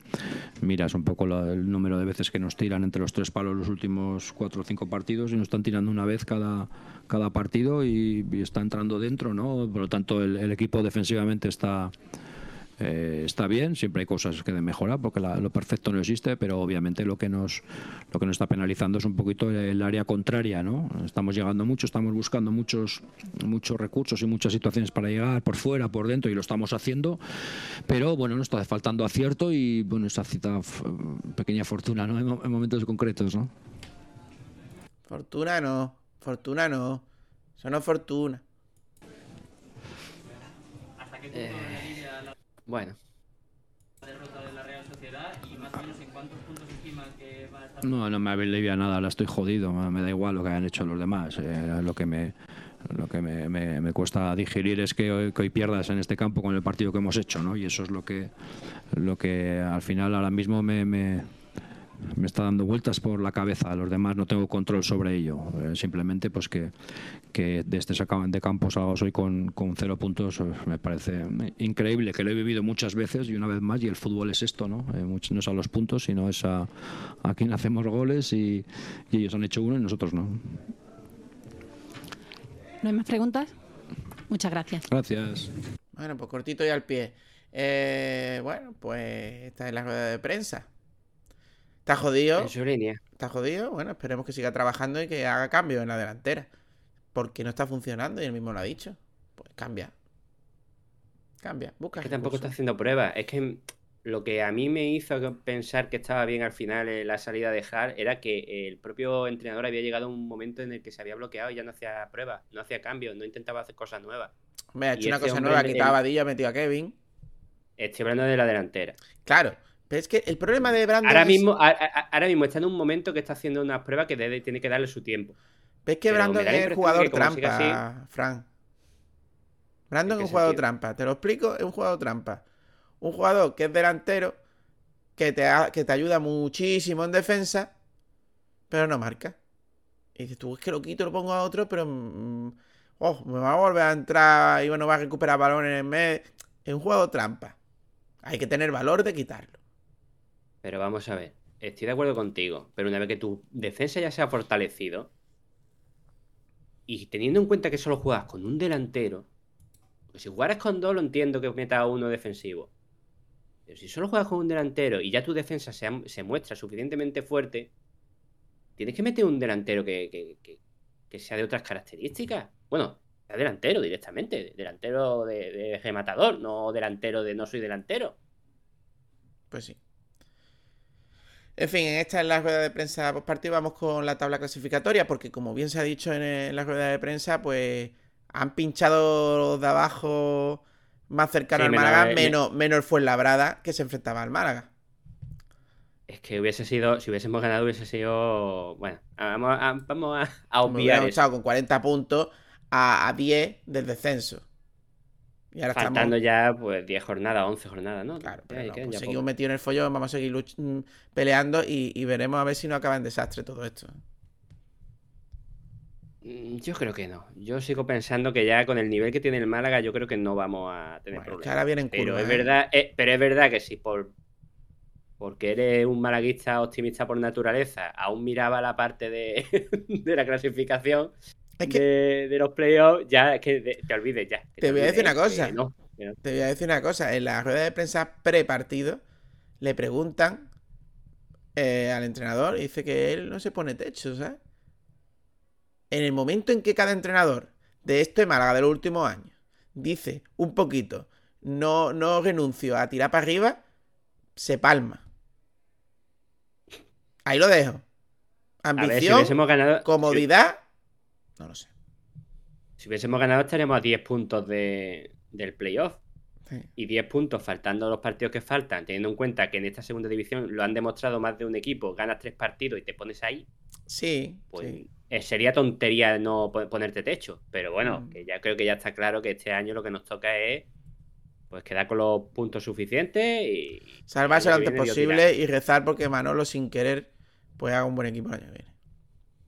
miras un poco la- el número de veces que nos tiran entre los tres palos los últimos cuatro o cinco partidos y nos están tirando una vez cada, cada partido y, y está entrando dentro, ¿no? Por lo tanto, el equipo defensivamente está, eh, está bien, siempre hay cosas que de mejorar porque la- lo perfecto no existe, pero obviamente lo que nos lo que nos está penalizando es un poquito el área contraria, ¿no? Estamos llegando mucho, estamos buscando muchos muchos recursos y muchas situaciones para llegar por fuera, por dentro y lo estamos haciendo, pero bueno, nos está faltando acierto y bueno, esa cita pequeña fortuna, ¿no? En, mo- en momentos concretos, ¿no? Fortuna no, fortuna no. Eso no es fortuna. ¿Hasta qué punto Eh. Bueno, derrota de la Real Sociedad y más o menos en cuántos puntos estima que va a estar? No, no me alivia nada, ahora estoy jodido, me da igual lo que hayan hecho los demás. eh, lo que me lo que me, me- me cuesta digerir es que hoy, que hoy pierdas en este campo con el partido que hemos hecho, ¿no? Y eso es lo que lo que al final ahora mismo me, me, me está dando vueltas por la cabeza. Los demás no tengo control sobre ello. Eh, simplemente pues que, que de este saca- de campo salgamos hoy con, con cero puntos eh, me parece increíble, que lo he vivido muchas veces y una vez más, y el fútbol es esto, ¿no? Eh, no es a los puntos, sino es a, a quien hacemos goles y, y ellos han hecho uno y nosotros no. ¿No hay más preguntas? Muchas gracias. Gracias. Bueno, pues cortito y al pie. Eh, bueno, pues esta es la rueda de prensa. ¿Está jodido? en su línea. ¿Está jodido? Bueno, esperemos que siga trabajando y que haga cambios en la delantera. Porque no está funcionando y él mismo lo ha dicho. Pues cambia. Cambia, busca. Es que tampoco está haciendo pruebas. Es que lo que a mí me hizo pensar que estaba bien al final en la salida de Hart era que el propio entrenador había llegado a un momento en el que se había bloqueado y ya no hacía pruebas, no hacía cambios, no intentaba hacer cosas nuevas. Hombre, ha y hecho una este cosa nueva, quitado a ha metido a Kevin. Estoy hablando de la delantera. Claro, pero es que el problema de Brandon Ahora es- mismo, a- a- ahora mismo está en un momento que está haciendo unas pruebas que debe- tiene que darle su tiempo. ¿Ves que Pero Brandon es el jugador trampa, Fran? Brandon ¿En es un jugador sentido? trampa. Te lo explico, es un jugador trampa. Un jugador que es delantero, que te, ha- que te ayuda muchísimo en defensa, pero no marca. Y dices, tú es que lo quito, lo pongo a otro, pero... mm, oh, me va a volver a entrar y bueno, va a recuperar balones en el medio. Es un jugador trampa. Hay que tener valor de quitarlo. Pero vamos a ver, estoy de acuerdo contigo, pero una vez que tu defensa ya se ha fortalecido y teniendo en cuenta que solo juegas con un delantero, porque si jugaras con dos lo entiendo que meta uno defensivo, pero si solo juegas con un delantero y ya tu defensa se muestra suficientemente fuerte, tienes que meter un delantero que, que- que- que sea de otras características. Bueno, sea delantero directamente, delantero de, de rematador, no delantero de no soy delantero. Pues sí. En fin, en esta es la rueda de prensa partido. Vamos con la tabla clasificatoria, porque como bien se ha dicho en, en la rueda de prensa, pues han pinchado los de abajo más cercano Sí, al Málaga, me- menos, menos Fuenlabrada, que se enfrentaba al Málaga. Es que hubiese sido, si hubiésemos ganado, hubiese sido. Bueno, vamos a, vamos a, a obviar eso. con 40 puntos a, a 10 del descenso. Y ahora Faltando estamos. ya, pues, 10 jornadas, 11 jornadas, ¿no? Claro, pero no, quedan pues ya seguimos metidos en el follón, vamos a seguir luch- mm, peleando y, y veremos a ver si no acaba en desastre todo esto. Mm, Yo creo que no. Yo sigo pensando que ya con el nivel que tiene el Málaga, yo creo que no vamos a tener Bueno, que problemas. ahora vienen Pero curvas, es ¿eh? verdad, eh, pero es verdad que si por porque eres un malaguista optimista por naturaleza, aún miraba la parte de, de la clasificación Es que de, de los playoffs, ya es que de- te olvides ya. Te voy a decir una cosa. no, te voy a decir una cosa. En la rueda de prensa pre-partido le preguntan eh, al entrenador y dice que él no se pone techo, ¿sabes? En el momento en que cada entrenador de este Málaga de los últimos años dice un poquito, no, no renuncio a tirar para arriba, se palma. Ahí lo dejo. A ver, si Ambición, ganado, comodidad, no lo sé. si hubiésemos ganado estaríamos a 10 puntos de, del playoff. Sí. y 10 puntos faltando los partidos que faltan, teniendo en cuenta que en esta segunda división lo han demostrado más de un equipo, ganas tres partidos y te pones ahí, Sí, pues sí. eh, sería tontería no po- ponerte techo. Pero bueno, Mm. que ya creo que ya está claro que este año lo que nos toca es pues quedar con los puntos suficientes y Salvarse lo antes posible y rezar porque Manolo sin querer pues haga un buen equipo el año que viene.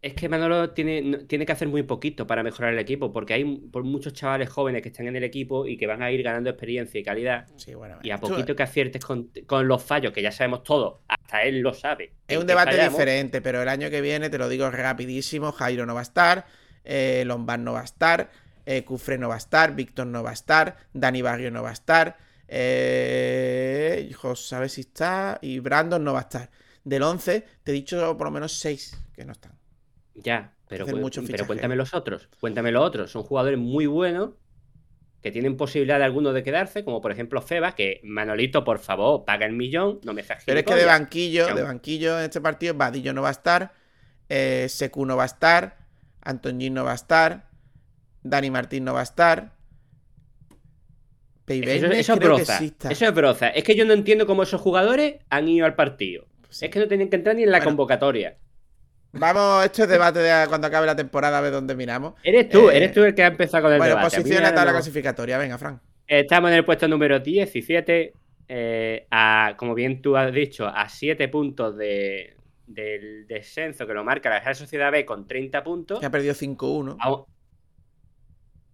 Es que Manolo tiene, tiene que hacer muy poquito para mejorar el equipo, porque hay por muchos chavales jóvenes que están en el equipo y que van a ir ganando experiencia y calidad. Sí, bueno, Y a poquito que aciertes con, con los fallos, que ya sabemos todos, hasta él lo sabe. es un debate fallamos, diferente, pero el año que viene, te lo digo rapidísimo, Jairo no va a estar, eh, Lombard no va a estar, eh, Cufré no va a estar, Víctor no va a estar, Dani Barrio no va a estar, eh, José a ver si está, y Brandon no va a estar. Del 11, te he dicho por lo menos 6 que no están. Ya, pero, Hacen cu- mucho pero cuéntame los otros. Cuéntame los otros. Son jugadores muy buenos que tienen posibilidad de alguno de quedarse, como por ejemplo Febas, que Manolito, por favor, paga el millón, no me seas Pero es que de banquillo, de banquillo en este partido, Vadillo no va a estar, eh, Secu no va a estar, Antoñín no va a estar, Dani Martín no va a estar. Es que Eso, eso es creo broza. Eso es broza. Es que yo no entiendo cómo esos jugadores han ido al partido. Sí. Es que no tenían que entrar ni en la Bueno. convocatoria. Vamos, esto es debate de cuando acabe la temporada, a ver dónde miramos. Eres tú, Eh, eres tú el que ha empezado con el Bueno, debate. Mí posición en la tabla clasificatoria. Venga, Fran. Estamos en el puesto número 17, eh, a, como bien tú has dicho, a 7 puntos de, del descenso que lo marca la Real Sociedad B con 30 puntos. Que ha perdido 5-1. Aún-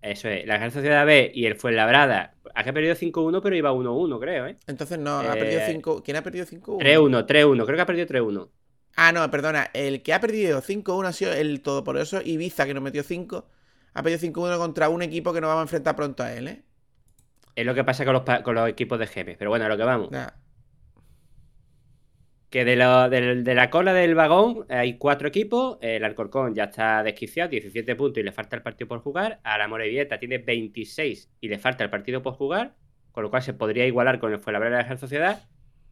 Eso es, la Real Sociedad B y el Fuenlabrada. Aquí ha perdido 5-1, pero iba 1-1, creo, ¿eh? Entonces no, ha perdido eh, 5. ¿Quién ha perdido 5-1? 3-1, 3-1, creo que ha perdido 3-1. Ah, no, perdona. El que ha perdido 5-1 ha sido el todopoderoso Ibiza, que nos metió 5. Ha perdido 5-1 contra un equipo que nos vamos a enfrentar pronto a él, ¿eh? Es lo que pasa con los, con los equipos de GM. Pero bueno, a lo que vamos. Que de, lo- de la cola del vagón hay cuatro equipos. El Alcorcón ya está desquiciado, 17 puntos y le falta el partido por jugar. A la Morevieta tiene 26 y le falta el partido por jugar. Con lo cual se podría igualar con el Fuenlabrada y la Real Sociedad,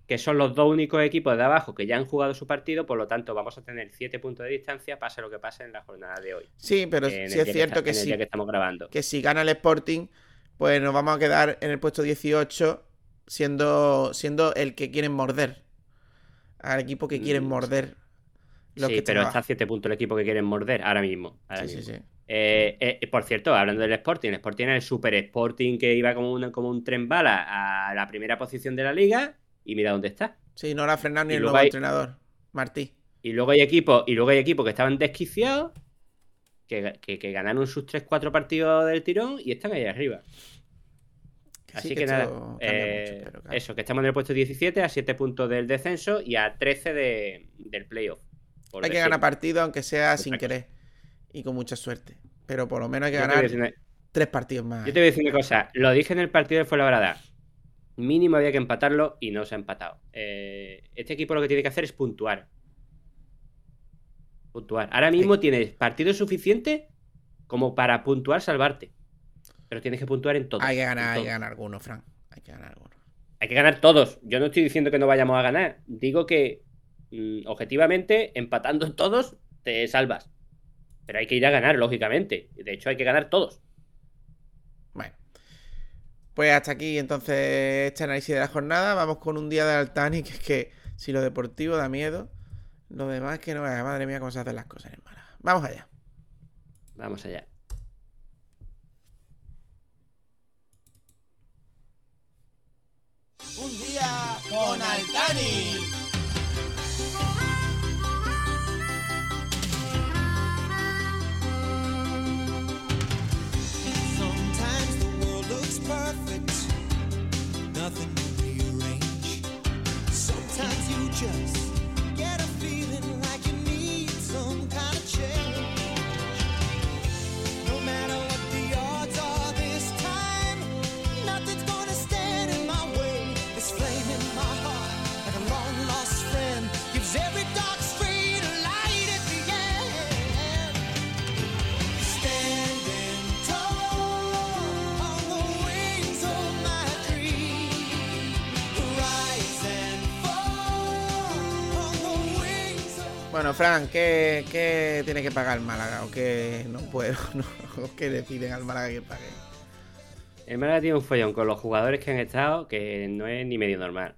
que son los dos únicos equipos de abajo que ya han jugado su partido. Por lo tanto, vamos a tener 7 puntos de distancia, pase lo que pase en la jornada de hoy. Sí, pero sí es cierto está- que sí. que estamos grabando. que si gana el Sporting, pues nos vamos a quedar en el puesto 18 siendo, siendo el que quieren morder. Al equipo que quieren Mm, morder. los sí, que pero está a 7 puntos el equipo que quieren morder ahora mismo. ahora Sí, sí, mismo. sí. Eh, eh, por cierto, hablando del Sporting, el Sporting era el Super Sporting que iba como, una- como un tren bala a la primera posición de la liga y mira dónde está. Sí, no lo ha frenado ni el nuevo hay- entrenador, Martí. Y luego hay equipos, y luego hay equipos que estaban desquiciados, que, que- que ganaron sus 3-4 partidos del tirón y están ahí arriba. Así sí, que, nada, eh, mucho, pero claro. eso, que estamos en el puesto 17 a 7 puntos del descenso y a 13 de- del playoff. Hay que ganar partido, aunque sea sin querer. Y con mucha suerte. Pero por lo menos hay que Yo ganar una- tres partidos más. Yo te voy a decir una cosa, lo dije en el partido de Fuenlabrada. Mínimo había que empatarlo y no se ha empatado. Eh, este equipo lo que tiene que hacer es puntuar. Puntuar. Ahora mismo tienes partido suficiente como para puntuar, salvarte. Pero tienes que puntuar en todo. Hay que ganar, hay que ganar algunos, Fran. Hay que ganar algunos. Hay que ganar todos. Yo no estoy diciendo que no vayamos a ganar. Digo que mm, objetivamente, empatando todos, te salvas. Pero hay que ir a ganar, lógicamente. De hecho, hay que ganar todos. Bueno. Pues hasta aquí entonces este análisis de la jornada. Vamos con un día de Altani, que es que si lo deportivo da miedo, lo demás que no vaya, madre mía, cómo se hacen las cosas en Málaga. Vamos allá. Vamos allá. Un día con Altani. Perfect, nothing to rearrange. Sometimes you just get a feeling Bueno, Fran, ¿qué, qué tiene que pagar el Málaga? ¿O qué no puedo? No, ¿O qué le piden al Málaga que pague? El Málaga tiene un follón con los jugadores que han estado que no es ni medio normal.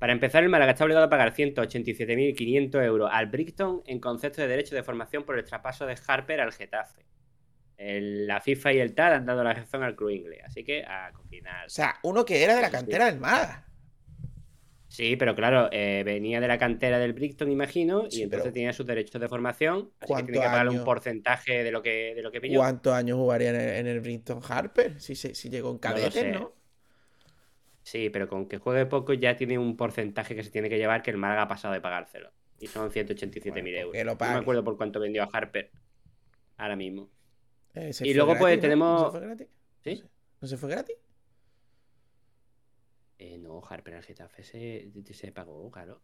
Para empezar, el Málaga está obligado a pagar 187.500 euros al Brixton en concepto de derecho de formación por el traspaso de Harper al Getafe. El- la FIFA y el TAD han dado la razón al club inglés, así que a coquinar. O sea, uno que era de la cantera del Málaga. Sí, pero claro, eh, venía de la cantera del Brixton, imagino, Sí, y entonces pero- tenía sus derechos de formación, así que ¿Cuántos tiene que pagarle un porcentaje de lo que, de lo que pilló. ¿Cuántos años jugaría en el, en el Brinton Harper? Si, se- si llegó en No sé. ¿no? Sí, pero con que juegue poco ya tiene un porcentaje que se tiene que llevar que el Málaga ha pasado de pagárselo. Y son 187.000 Bueno, pues euros. que lo no me acuerdo por cuánto vendió a Harper ahora mismo. Eh, Y luego, pues, tenemos- ¿No se fue gratis? ¿No se fue gratis? Eh, no, Harper al Getafe se, se pagó, claro.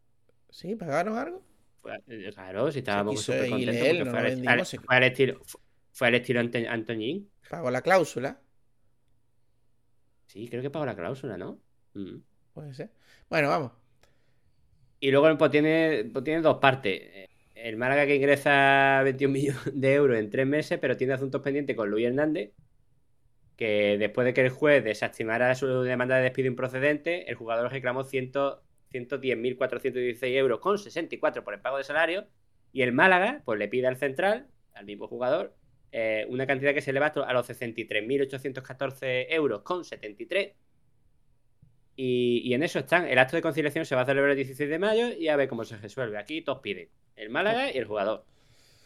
¿Sí? ¿Pagaron algo? Fue- eh, claro, si estábamos súper contentos no fue, al, fue estilo, fu- fue al estilo Ante- Antoñín. Pagó la cláusula. Sí, creo que pagó la cláusula, ¿no? Mm. Puede ser. Bueno, vamos. Y luego pues, tiene, pues, tiene dos partes. El Málaga que ingresa 21 millones de euros en tres meses, pero tiene asuntos pendientes con Luis Hernández, que después de que el juez desestimara su demanda de despido improcedente, el jugador reclamó 100 110.416 euros con 64 por el pago de salario, y el Málaga pues le pide al central, al mismo jugador, eh, una cantidad que se eleva a los 63.814 euros con 73 y, y en eso están. El acto de conciliación se va a celebrar el 16 de mayo y a ver cómo se resuelve. Aquí todos piden. El Málaga y el jugador.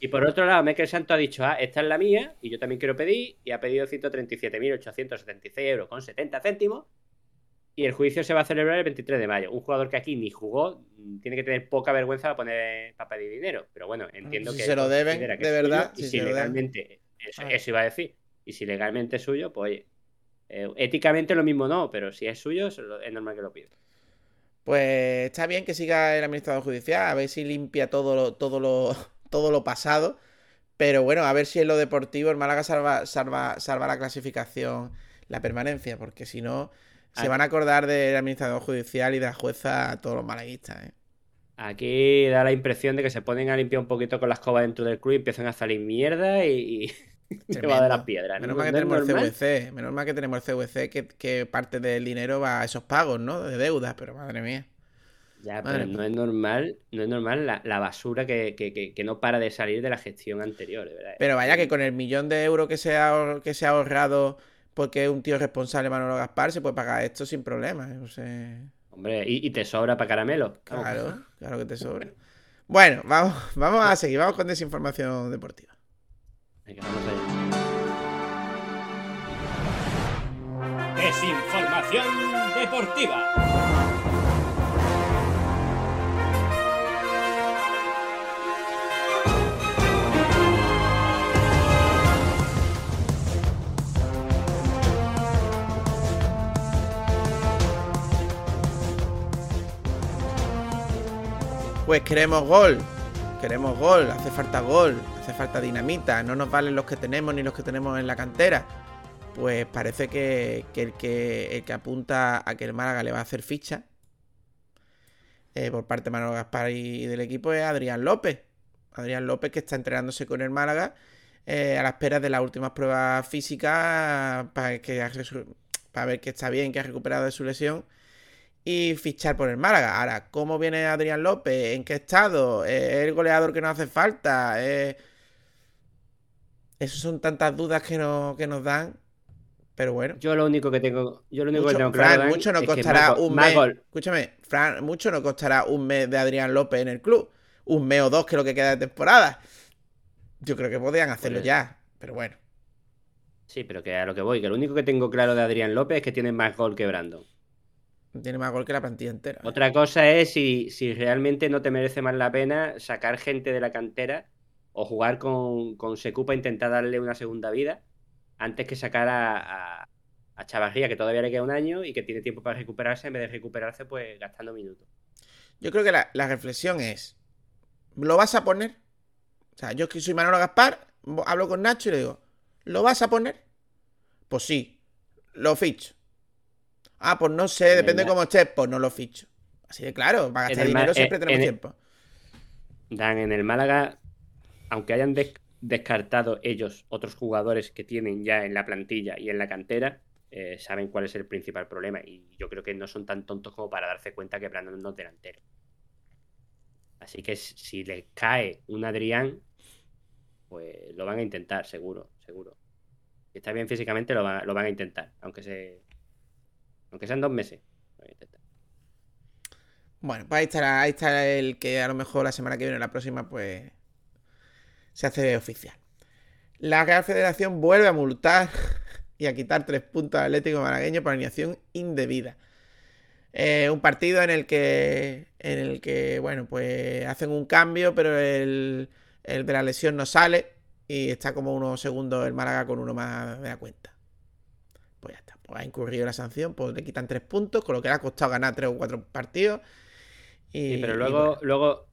Y por otro lado, Mikel Santo ha dicho, ah, esta es la mía y yo también quiero pedir. Y ha pedido 137.876 euros con 70 céntimos. Y el juicio se va a celebrar el 23 de mayo. Un jugador que aquí ni jugó mm, tiene que tener poca vergüenza para, poner, para pedir dinero. Pero bueno, entiendo si que... se lo deben, que de suyo, verdad, Y si legalmente... Eso, eso iba a decir. Y si legalmente es suyo, pues oye, eh, éticamente lo mismo no, pero si es suyo, es normal que lo pida. Pues está bien que siga el administrador judicial, a ver si limpia todo lo, todo lo, todo lo pasado. Pero bueno, a ver si en lo deportivo el Málaga salva, salva, salva la clasificación, la permanencia, porque si no, se van a acordar del administrador judicial y de la jueza a todos los malaguistas. ¿eh? Aquí da la impresión de que se ponen a limpiar un poquito con la escoba dentro del club y empiezan a salir mierda y, y debajo de las piedras. Menos ¿no? mal que ¿No es tenemos el? CVC, menos mal que tenemos el CVC que, que parte del dinero va a esos pagos, ¿no? De deudas, pero madre mía. Ya, Madre pero no es normal, no es normal la, la basura que, que- que- que no para de salir de la gestión anterior, de verdad. Pero vaya que con el millón de euros que se ha, que se ha ahorrado porque es un tío responsable, Manolo Gaspar, se puede pagar esto sin problemas. ¿eh? O sea, Hombre, y, y te sobra para caramelo. Claro, claro que te sobra. Bueno, vamos, vamos a seguir, vamos con desinformación deportiva. Venga, vamos allá. Desinformación deportiva. Pues queremos gol. queremos gol, hace falta gol, hace falta dinamita, no nos valen los que tenemos ni los que tenemos en la cantera. Pues parece que, el, que apunta a que el Málaga le va a hacer ficha eh, por parte de Manuel Gaspar y del equipo es Adrián López. Adrián López que está entrenándose con el Málaga eh, a la espera de las últimas pruebas físicas para, que, para ver que está bien, que ha recuperado de su lesión y fichar por el Málaga. Ahora, ¿cómo viene Adrián López? ¿En qué estado? ¿Es el goleador que nos hace falta? ¿Es- Esas son tantas dudas que, no- que nos dan. Pero bueno. Yo lo único que tengo, yo lo único Mucho, que tengo Fran, claro, Dan, mucho no es que costará un mes. Escúchame, Fran, mucho no costará un mes de Adrián López en el club. Un mes o dos, que es lo que queda de temporada. Yo creo que podrían hacerlo Pues- ya. Pero bueno. Sí, pero que a lo que voy, que lo único que tengo claro de Adrián López es que tiene más gol que Brandon. Tiene más gol que la plantilla entera. Otra cosa es si, si realmente no te merece más la pena sacar gente de la cantera o jugar con, con Secu para intentar darle una segunda vida antes que sacar a, a, a Chavarría, que todavía le queda un año y que tiene tiempo para recuperarse, en vez de recuperarse, pues gastando minutos. Yo creo que la, la reflexión es: ¿lo vas a poner? O sea, yo que soy Manolo Gaspar, hablo con Nacho y le digo: ¿lo vas a poner? Pues sí, lo ficho. Ah, pues no sé, En depende de cómo estés, pues no lo ficho. Así de claro, para gastar dinero eh, siempre tenemos en el- tiempo. Dan, en el Málaga, aunque hayan des- descartado ellos otros jugadores que tienen ya en la plantilla y en la cantera, eh, saben cuál es el principal problema. Y yo creo que no son tan tontos como para darse cuenta que Brandon no es delantero. Así que si si les cae un Adrián, pues lo van a intentar, seguro, seguro. Si está bien físicamente, lo, va- lo van a intentar, aunque se aunque sean dos meses. Bueno, pues ahí estará, el que a lo mejor la semana que viene, la próxima, pues se hace oficial. La Real Federación vuelve a multar y a quitar tres puntos al Atlético Malagueño por alineación indebida. Eh, un partido en el que, en el que, bueno, pues hacen un cambio, pero el, el de la lesión no sale y está como unos segundos el Málaga con uno más de la cuenta. Pues ya está, pues ha incurrido la sanción, pues le quitan tres puntos, con lo que le ha costado ganar tres o cuatro partidos. Y, Sí, pero y luego, bueno. luego,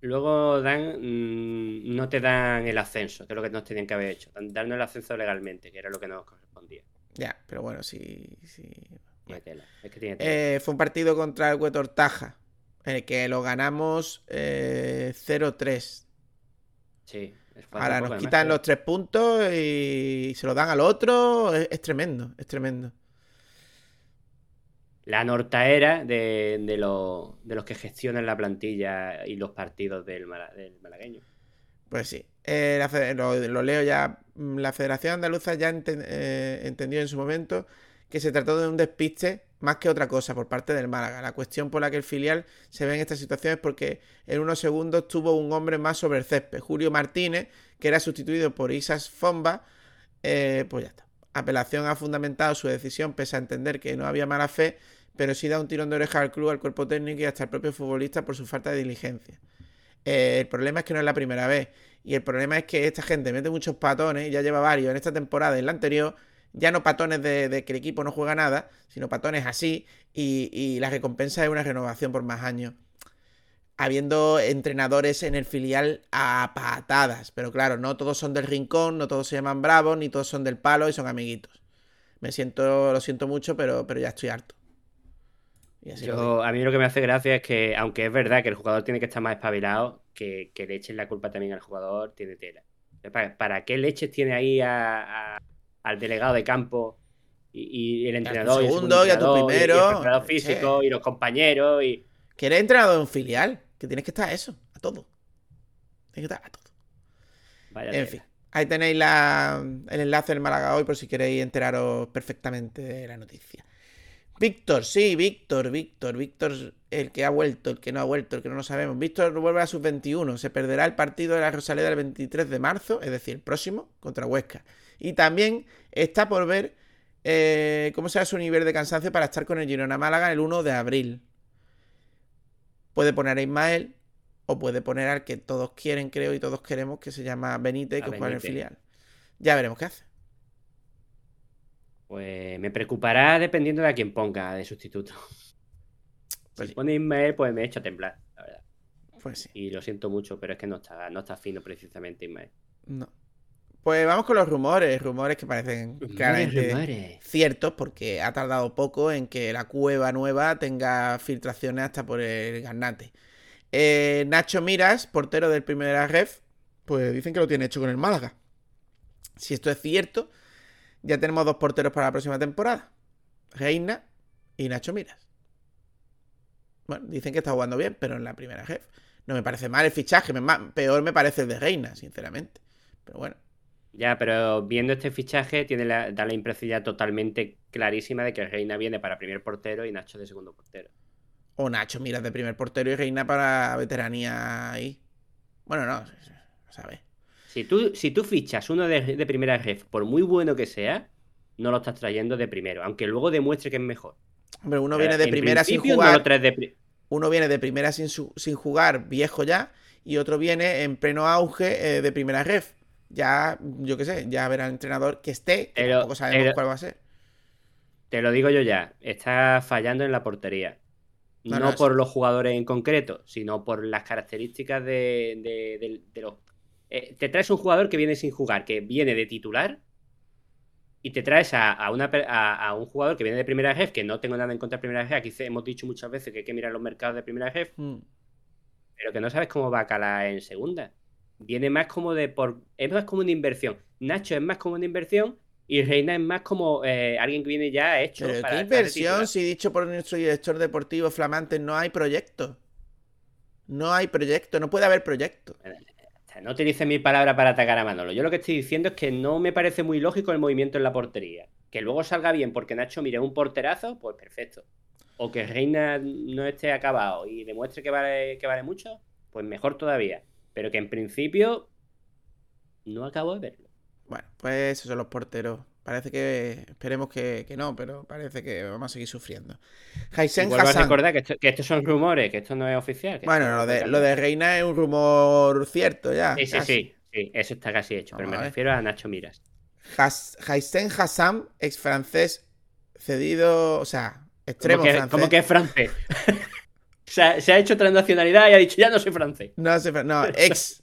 luego dan, mm, no te dan el ascenso, que es lo que nos tenían que haber hecho. Darnos el ascenso legalmente, que era lo que nos correspondía. Ya, pero bueno, sí. sí. Tiene tela, Es que tiene tela. Eh, fue un partido contra el Huetortaja, en el que lo ganamos eh, 0-3. Sí. Ahora nos quitan los tres puntos y se lo dan al otro. Es, es tremendo, es tremendo. La nortaera de, de, los, de los que gestionan la plantilla y los partidos del, mala- del malagueño. Pues sí. Eh, la lo, lo leo ya. Mm, La Federación Andaluza ya enten- eh, entendió en su momento que se trató de un despiste más que otra cosa por parte del Málaga. La cuestión por la que el filial se ve en esta situación es porque en unos segundos tuvo un hombre más sobre el césped, Julio Martínez, que era sustituido por Isas Fomba. Eh, pues ya está. Apelación ha fundamentado su decisión pese a entender que no había mala fe, pero sí da un tirón de oreja al club, al cuerpo técnico y hasta al propio futbolista por su falta de diligencia. Eh, el problema es que no es la primera vez. Y el problema es que esta gente mete muchos patones, ya lleva varios en esta temporada y en la anterior. Ya no patones de, de que el equipo no juega nada, sino patones así. Y, y la recompensa es una renovación por más años. Habiendo entrenadores en el filial a patadas. Pero claro, no todos son del rincón, no todos se llaman bravos, ni todos son del palo y son amiguitos. Me siento, lo siento mucho, pero, pero ya estoy harto. Y así. Yo, a mí lo que me hace gracia es que, aunque es verdad que el jugador tiene que estar más espabilado, que, que le echen la culpa también al jugador, tiene tela. ¿Para, para qué leches tiene ahí a- a- al delegado de campo y, y el entrenador? y el segundo, y a tu entrenador, primero, Y, el sí. físico y los compañeros. y Que eres entrenador de un filial, que tienes que estar a eso, a todo. Tienes que estar a todo. Vaya En tela. fin, ahí tenéis la- el enlace del Málaga hoy por si queréis enteraros perfectamente de la noticia. Víctor, sí, Víctor, Víctor, Víctor, el que ha vuelto, el que no ha vuelto, el que no lo sabemos. Víctor vuelve a sus 21. Se perderá el partido de la Rosaleda el 23 de marzo, es decir, el próximo, contra Huesca. Y también está por ver eh, cómo será su nivel de cansancio para estar con el Girona Málaga el 1 de abril. Puede poner a Ismael o puede poner al que todos quieren, creo, y todos queremos, que se llama Benítez, que juega en el filial. Ya veremos qué hace. Pues me preocupará dependiendo de a quién ponga de sustituto. Pues si pone Ismael, pues me echo a temblar, la verdad. Pues sí. Y lo siento mucho, pero es que no está, no está fino precisamente, Ismael. No. Pues vamos con los rumores, rumores que parecen claramente rumores. ciertos porque ha tardado poco en que la cueva nueva tenga filtraciones hasta por el garnate. Eh, Nacho Miras, portero del Primera Ref, pues dicen que lo tiene hecho con el Málaga. Si esto es cierto, ya tenemos dos porteros para la próxima temporada. Reina y Nacho Miras. Bueno, dicen que está jugando bien, pero en la Primera Ref. No me parece mal el fichaje, peor me parece el de Reina, sinceramente. Pero bueno. Ya, pero viendo este fichaje, tiene la, da la impresión ya totalmente clarísima de que Reina viene para primer portero y Nacho de segundo portero. O Nacho Miras de primer portero y Reina para veteranía ahí. Bueno, no, ¿sabes? Si tú, si tú fichas uno de, de primera ref, por muy bueno que sea, no lo estás trayendo de primero, aunque luego demuestre que es mejor. Hombre, uno viene de en primera sin no jugar. de Uno viene de primera sin, su- sin jugar, viejo ya. Y otro viene en pleno auge eh, de primera ref. Ya, yo qué sé, ya verá el entrenador que esté. Que Pero- tampoco sabemos pero- cuál va a ser. Te lo digo yo ya, está fallando en la portería. No, No, no, por los jugadores en concreto, sino por las características de, de- de- de los... Eh, te traes un jugador que viene sin jugar, que viene de titular, y te traes a, a una, per- a, a un jugador que viene de primera ref, que no tengo nada en contra de primera ref, aquí hemos dicho muchas veces que hay que mirar los mercados de primera ref, Mm. pero que no sabes cómo va a calar en segunda. Viene más como de por. Es más como una inversión. Nacho es más como una inversión y Reina es más como eh, alguien que viene ya hecho. Pero para qué inversión, si dicho por nuestro director deportivo flamante, no hay proyecto. No hay proyecto, no puede haber proyecto. Sea, no utilices mi palabra para atacar a Manolo. Yo lo que estoy diciendo es que no me parece muy lógico el movimiento en la portería. Que luego salga bien porque Nacho mire un porterazo, pues perfecto. O que Reina no esté acabado y demuestre que vale, que vale mucho, pues mejor todavía. Pero que en principio no acabo de verlo. Bueno, pues esos son los porteros. Parece que. Esperemos que, que no, pero parece que vamos a seguir sufriendo. Y Jaisen vuelvo a Hassan. recordar que, esto- que estos son rumores, que esto no es oficial. que Bueno, lo de, lo de Reina es un rumor cierto ya. Sí, sí, sí, sí, eso está casi hecho. Pero me refiero a Nacho Miras. Jaisen Hassan, ex francés, cedido. O sea, extremo ¿Cómo que, francés. cómo que es francés? se, ha, se ha hecho otra nacionalidad y ha dicho, ya no soy francés. No, sé, no, ex.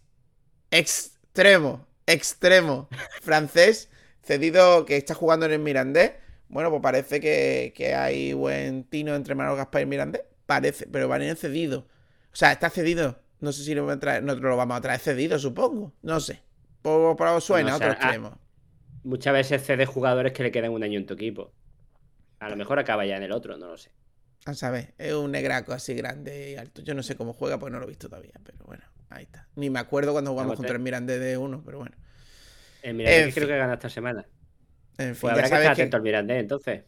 extremo. Extremo. Francés, cedido que está jugando en el Mirandés. Bueno, pues parece que, que hay buen tino entre Manuel Gaspar y el Mirandés. Parece, pero va en cedido. O sea, está cedido. No sé si lo van a traer- nosotros lo vamos a traer cedido, supongo. No sé. Por, por algo suena, No, o otro sea, ah, extremo. Muchas veces cede jugadores que le quedan un año en tu equipo. A lo mejor acaba ya en el otro, no lo sé. A saber, es un negraco así grande y alto. Yo no sé cómo juega, pues no lo he visto todavía. Pero bueno, ahí está. Ni me acuerdo cuando jugamos Vamos, contra el Mirandés de uno, pero bueno. El Mirandés En que creo fin. que gana esta semana. En fin, Pues ya habrá que sabéis estar que, atento al Mirandés, entonces.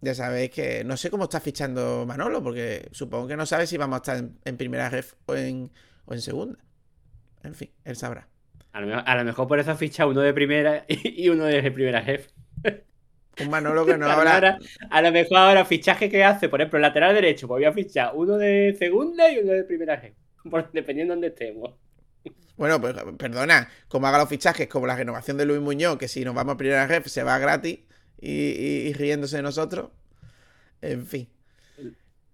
ya sabéis que no sé cómo está fichando Manolo, porque supongo que no sabe si vamos a estar en, en primera ref o en, o en segunda. En fin, él sabrá. A lo, mejor, a lo mejor por eso ha fichado uno de primera y uno de primera jefe. Un Manolo que no A lo habla. mejor- a lo mejor ahora fichaje que hace, por ejemplo, lateral derecho, pues voy a fichar uno de segunda y uno de primera. Por- dependiendo de dónde estemos. Bueno, pues perdona, como haga los fichajes, como la renovación de Luis Muñoz, que si nos vamos a primera ref se va gratis y, y- y riéndose de nosotros. En fin.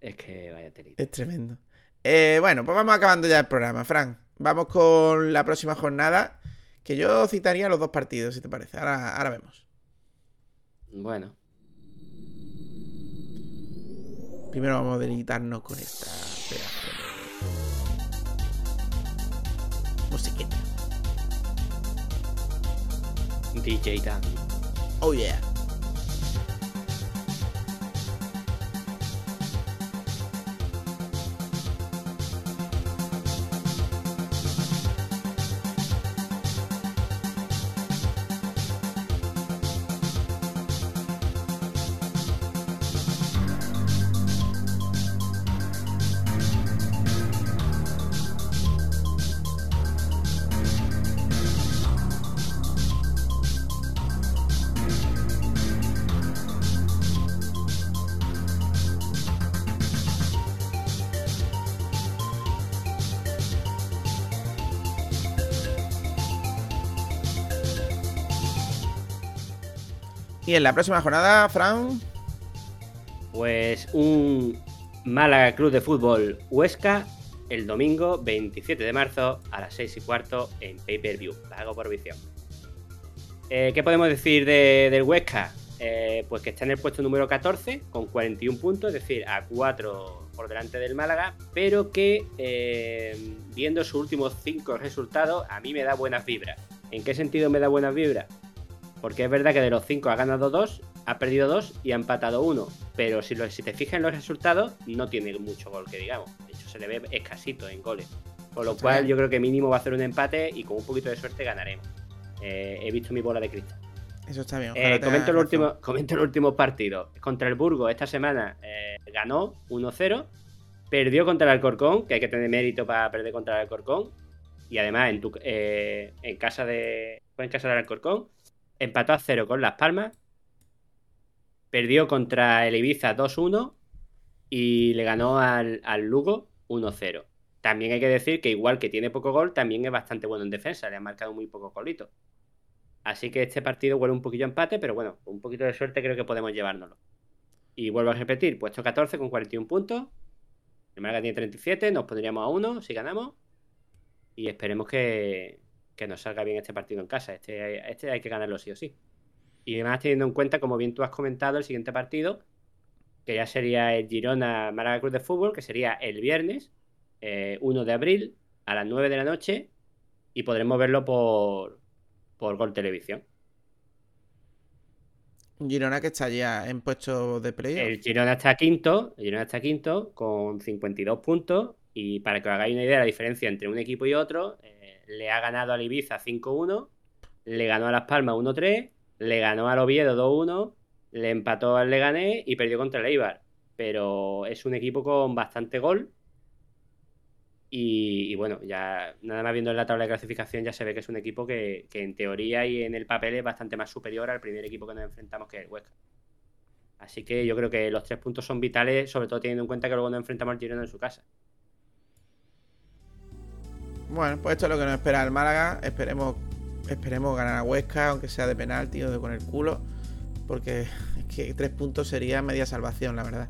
Es que vaya telita. Es tremendo. Eh, bueno, pues vamos acabando ya el programa, Fran. Vamos con la próxima jornada, que yo citaría los dos partidos, si te parece. Ahora, ahora vemos. Bueno, Primero vamos a deleitarnos con esta pedazo de musiquita. DJ Dan. Oh yeah. Y en la próxima jornada, Fran. Pues un Málaga Club de Fútbol Huesca el domingo 27 de marzo a las 6 y cuarto en Pay Per View, pago por visión. Eh, ¿Qué podemos decir de- del Huesca? Eh, pues que está en el puesto número 14 con 41 puntos, es decir, a 4 por delante del Málaga, pero que eh, viendo sus últimos 5 resultados a mí me da buenas vibras. ¿En qué sentido me da buenas vibras? Porque es verdad que de los 5 ha ganado 2, ha perdido 2 y ha empatado 1. Pero si, lo- si te fijas en los resultados, no tiene mucho gol que digamos. De hecho, se le ve escasito en goles. Por lo cual, yo creo que mínimo va a hacer un empate y con un poquito de suerte ganaremos. Eh, he visto mi bola de cristal. Eso está bien. Eh, comento, el último, comento el último partido. Contra el Burgo esta semana eh, ganó 1-0. Perdió contra el Alcorcón, que hay que tener mérito para perder contra el Alcorcón. Y además en, tu, eh, en casa de. Fue en casa del Alcorcón. Empató a 0 con Las Palmas. Perdió contra el Ibiza 2-1. Y le ganó al, al Lugo 1-0. También hay que decir que igual que tiene poco gol, también es bastante bueno en defensa. Le han marcado muy pocos golitos. Así que este partido huele un poquillo a empate, pero bueno, un poquito de suerte creo que podemos llevárnoslo. Y vuelvo a repetir, puesto 14 con 41 puntos. El Málaga tiene 37, nos pondríamos a 1 si ganamos. Y esperemos que, que nos salga bien este partido en casa. Este, este hay que ganarlo sí o sí. Y además teniendo en cuenta, como bien tú has comentado, el siguiente partido, que ya sería el Girona Málaga Cruz de Fútbol, que sería el viernes, eh, 1 de abril, a las 9 de la noche, y podremos verlo por, por Gol Televisión. Girona que está ya en puesto de playoff. El Girona está quinto, el Girona está quinto con 52 puntos y para que os hagáis una idea de la diferencia entre un equipo y otro, eh, le ha ganado al Ibiza 5-1, le ganó a Las Palmas 1-3, le ganó al Oviedo 2-1, le empató al Leganés y perdió contra el Eibar. Pero es un equipo con bastante gol y, bueno, ya nada más viendo en la tabla de clasificación ya se ve que es un equipo que, que en teoría y en el papel es bastante más superior al primer equipo que nos enfrentamos que es el Huesca. Así que yo creo que los tres puntos son vitales, sobre todo teniendo en cuenta que luego nos enfrentamos al Girona en su casa. Bueno, pues esto es lo que nos espera el Málaga. Esperemos, esperemos ganar a Huesca, aunque sea de penalti o de con el culo. Porque es que tres puntos sería media salvación, la verdad.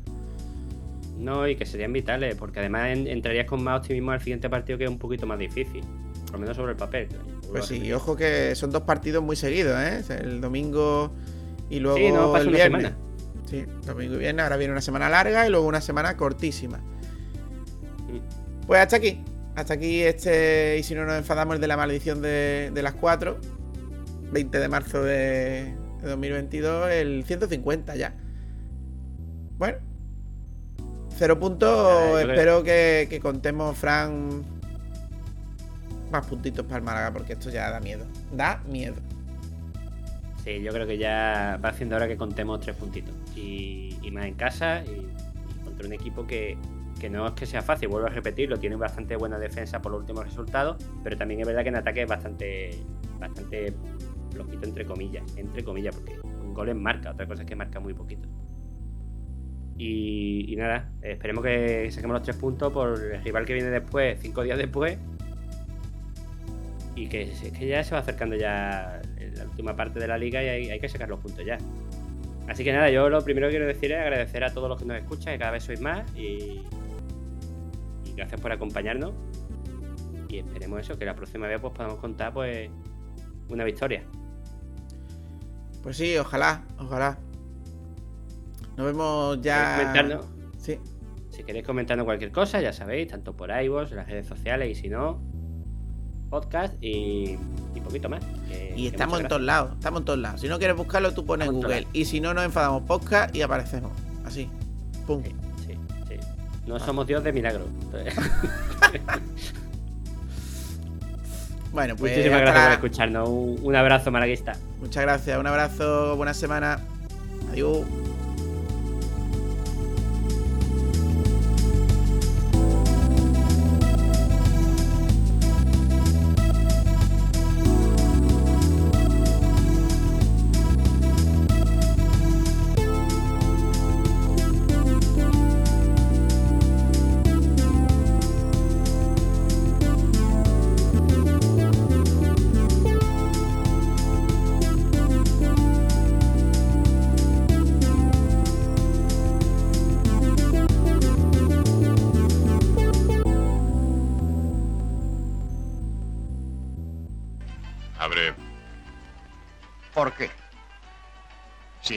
No, y que serían vitales, porque además en- entrarías con más optimismo al siguiente partido que es un poquito más difícil. Por lo menos sobre el papel. Pues sí, y ojo que son dos partidos muy seguidos, ¿eh? El domingo y luego Sí, no el una viernes. semana. Sí, domingo y viernes. Ahora viene una semana larga y luego una semana cortísima. Mm. Pues hasta aquí. Hasta aquí este. Y si no nos enfadamos, el de la maldición de, de las 4. 20 de marzo de, de 2022. El 150 ya. Bueno. Cero puntos. Espero que, que contemos, Fran. Más puntitos para el Málaga, porque esto ya da miedo. Da miedo. Sí, yo creo que ya va siendo hora que contemos tres puntitos. Y, y más en casa y, y contra un equipo que, que no es que sea fácil, vuelvo a repetirlo, tiene bastante buena defensa por los últimos resultados, pero también es verdad que en ataque es bastante, bastante flojito entre comillas, entre comillas, porque un gol es marca, otra cosa es que marca muy poquito. Y, nada, esperemos que saquemos los tres puntos por el rival que viene después, cinco días después. Y que, que ya se va acercando ya la última parte de la liga y hay, hay que sacar los puntos ya. Así que nada, yo lo primero que quiero decir es agradecer a todos los que nos escuchan, que cada vez sois más y gracias por acompañarnos. Y esperemos eso, que la próxima vez pues podamos contar pues una victoria. Pues sí, ojalá, ojalá. Nos vemos ya. Sí. Si queréis comentarnos cualquier cosa, ya sabéis, tanto por iVoox, las redes sociales y si no, podcast y, y poquito más. que- Y estamos en todos lados, estamos en todos lados. Si no quieres buscarlo, tú pones Estamos Google. Y si no, nos enfadamos podcast y aparecemos. Así. Pum. Sí. No somos Dios de milagro. Bueno, pues. Muchísimas gracias por escucharnos. Un, un abrazo, malaguista. Muchas gracias. Un abrazo. Buena semana. Adiós.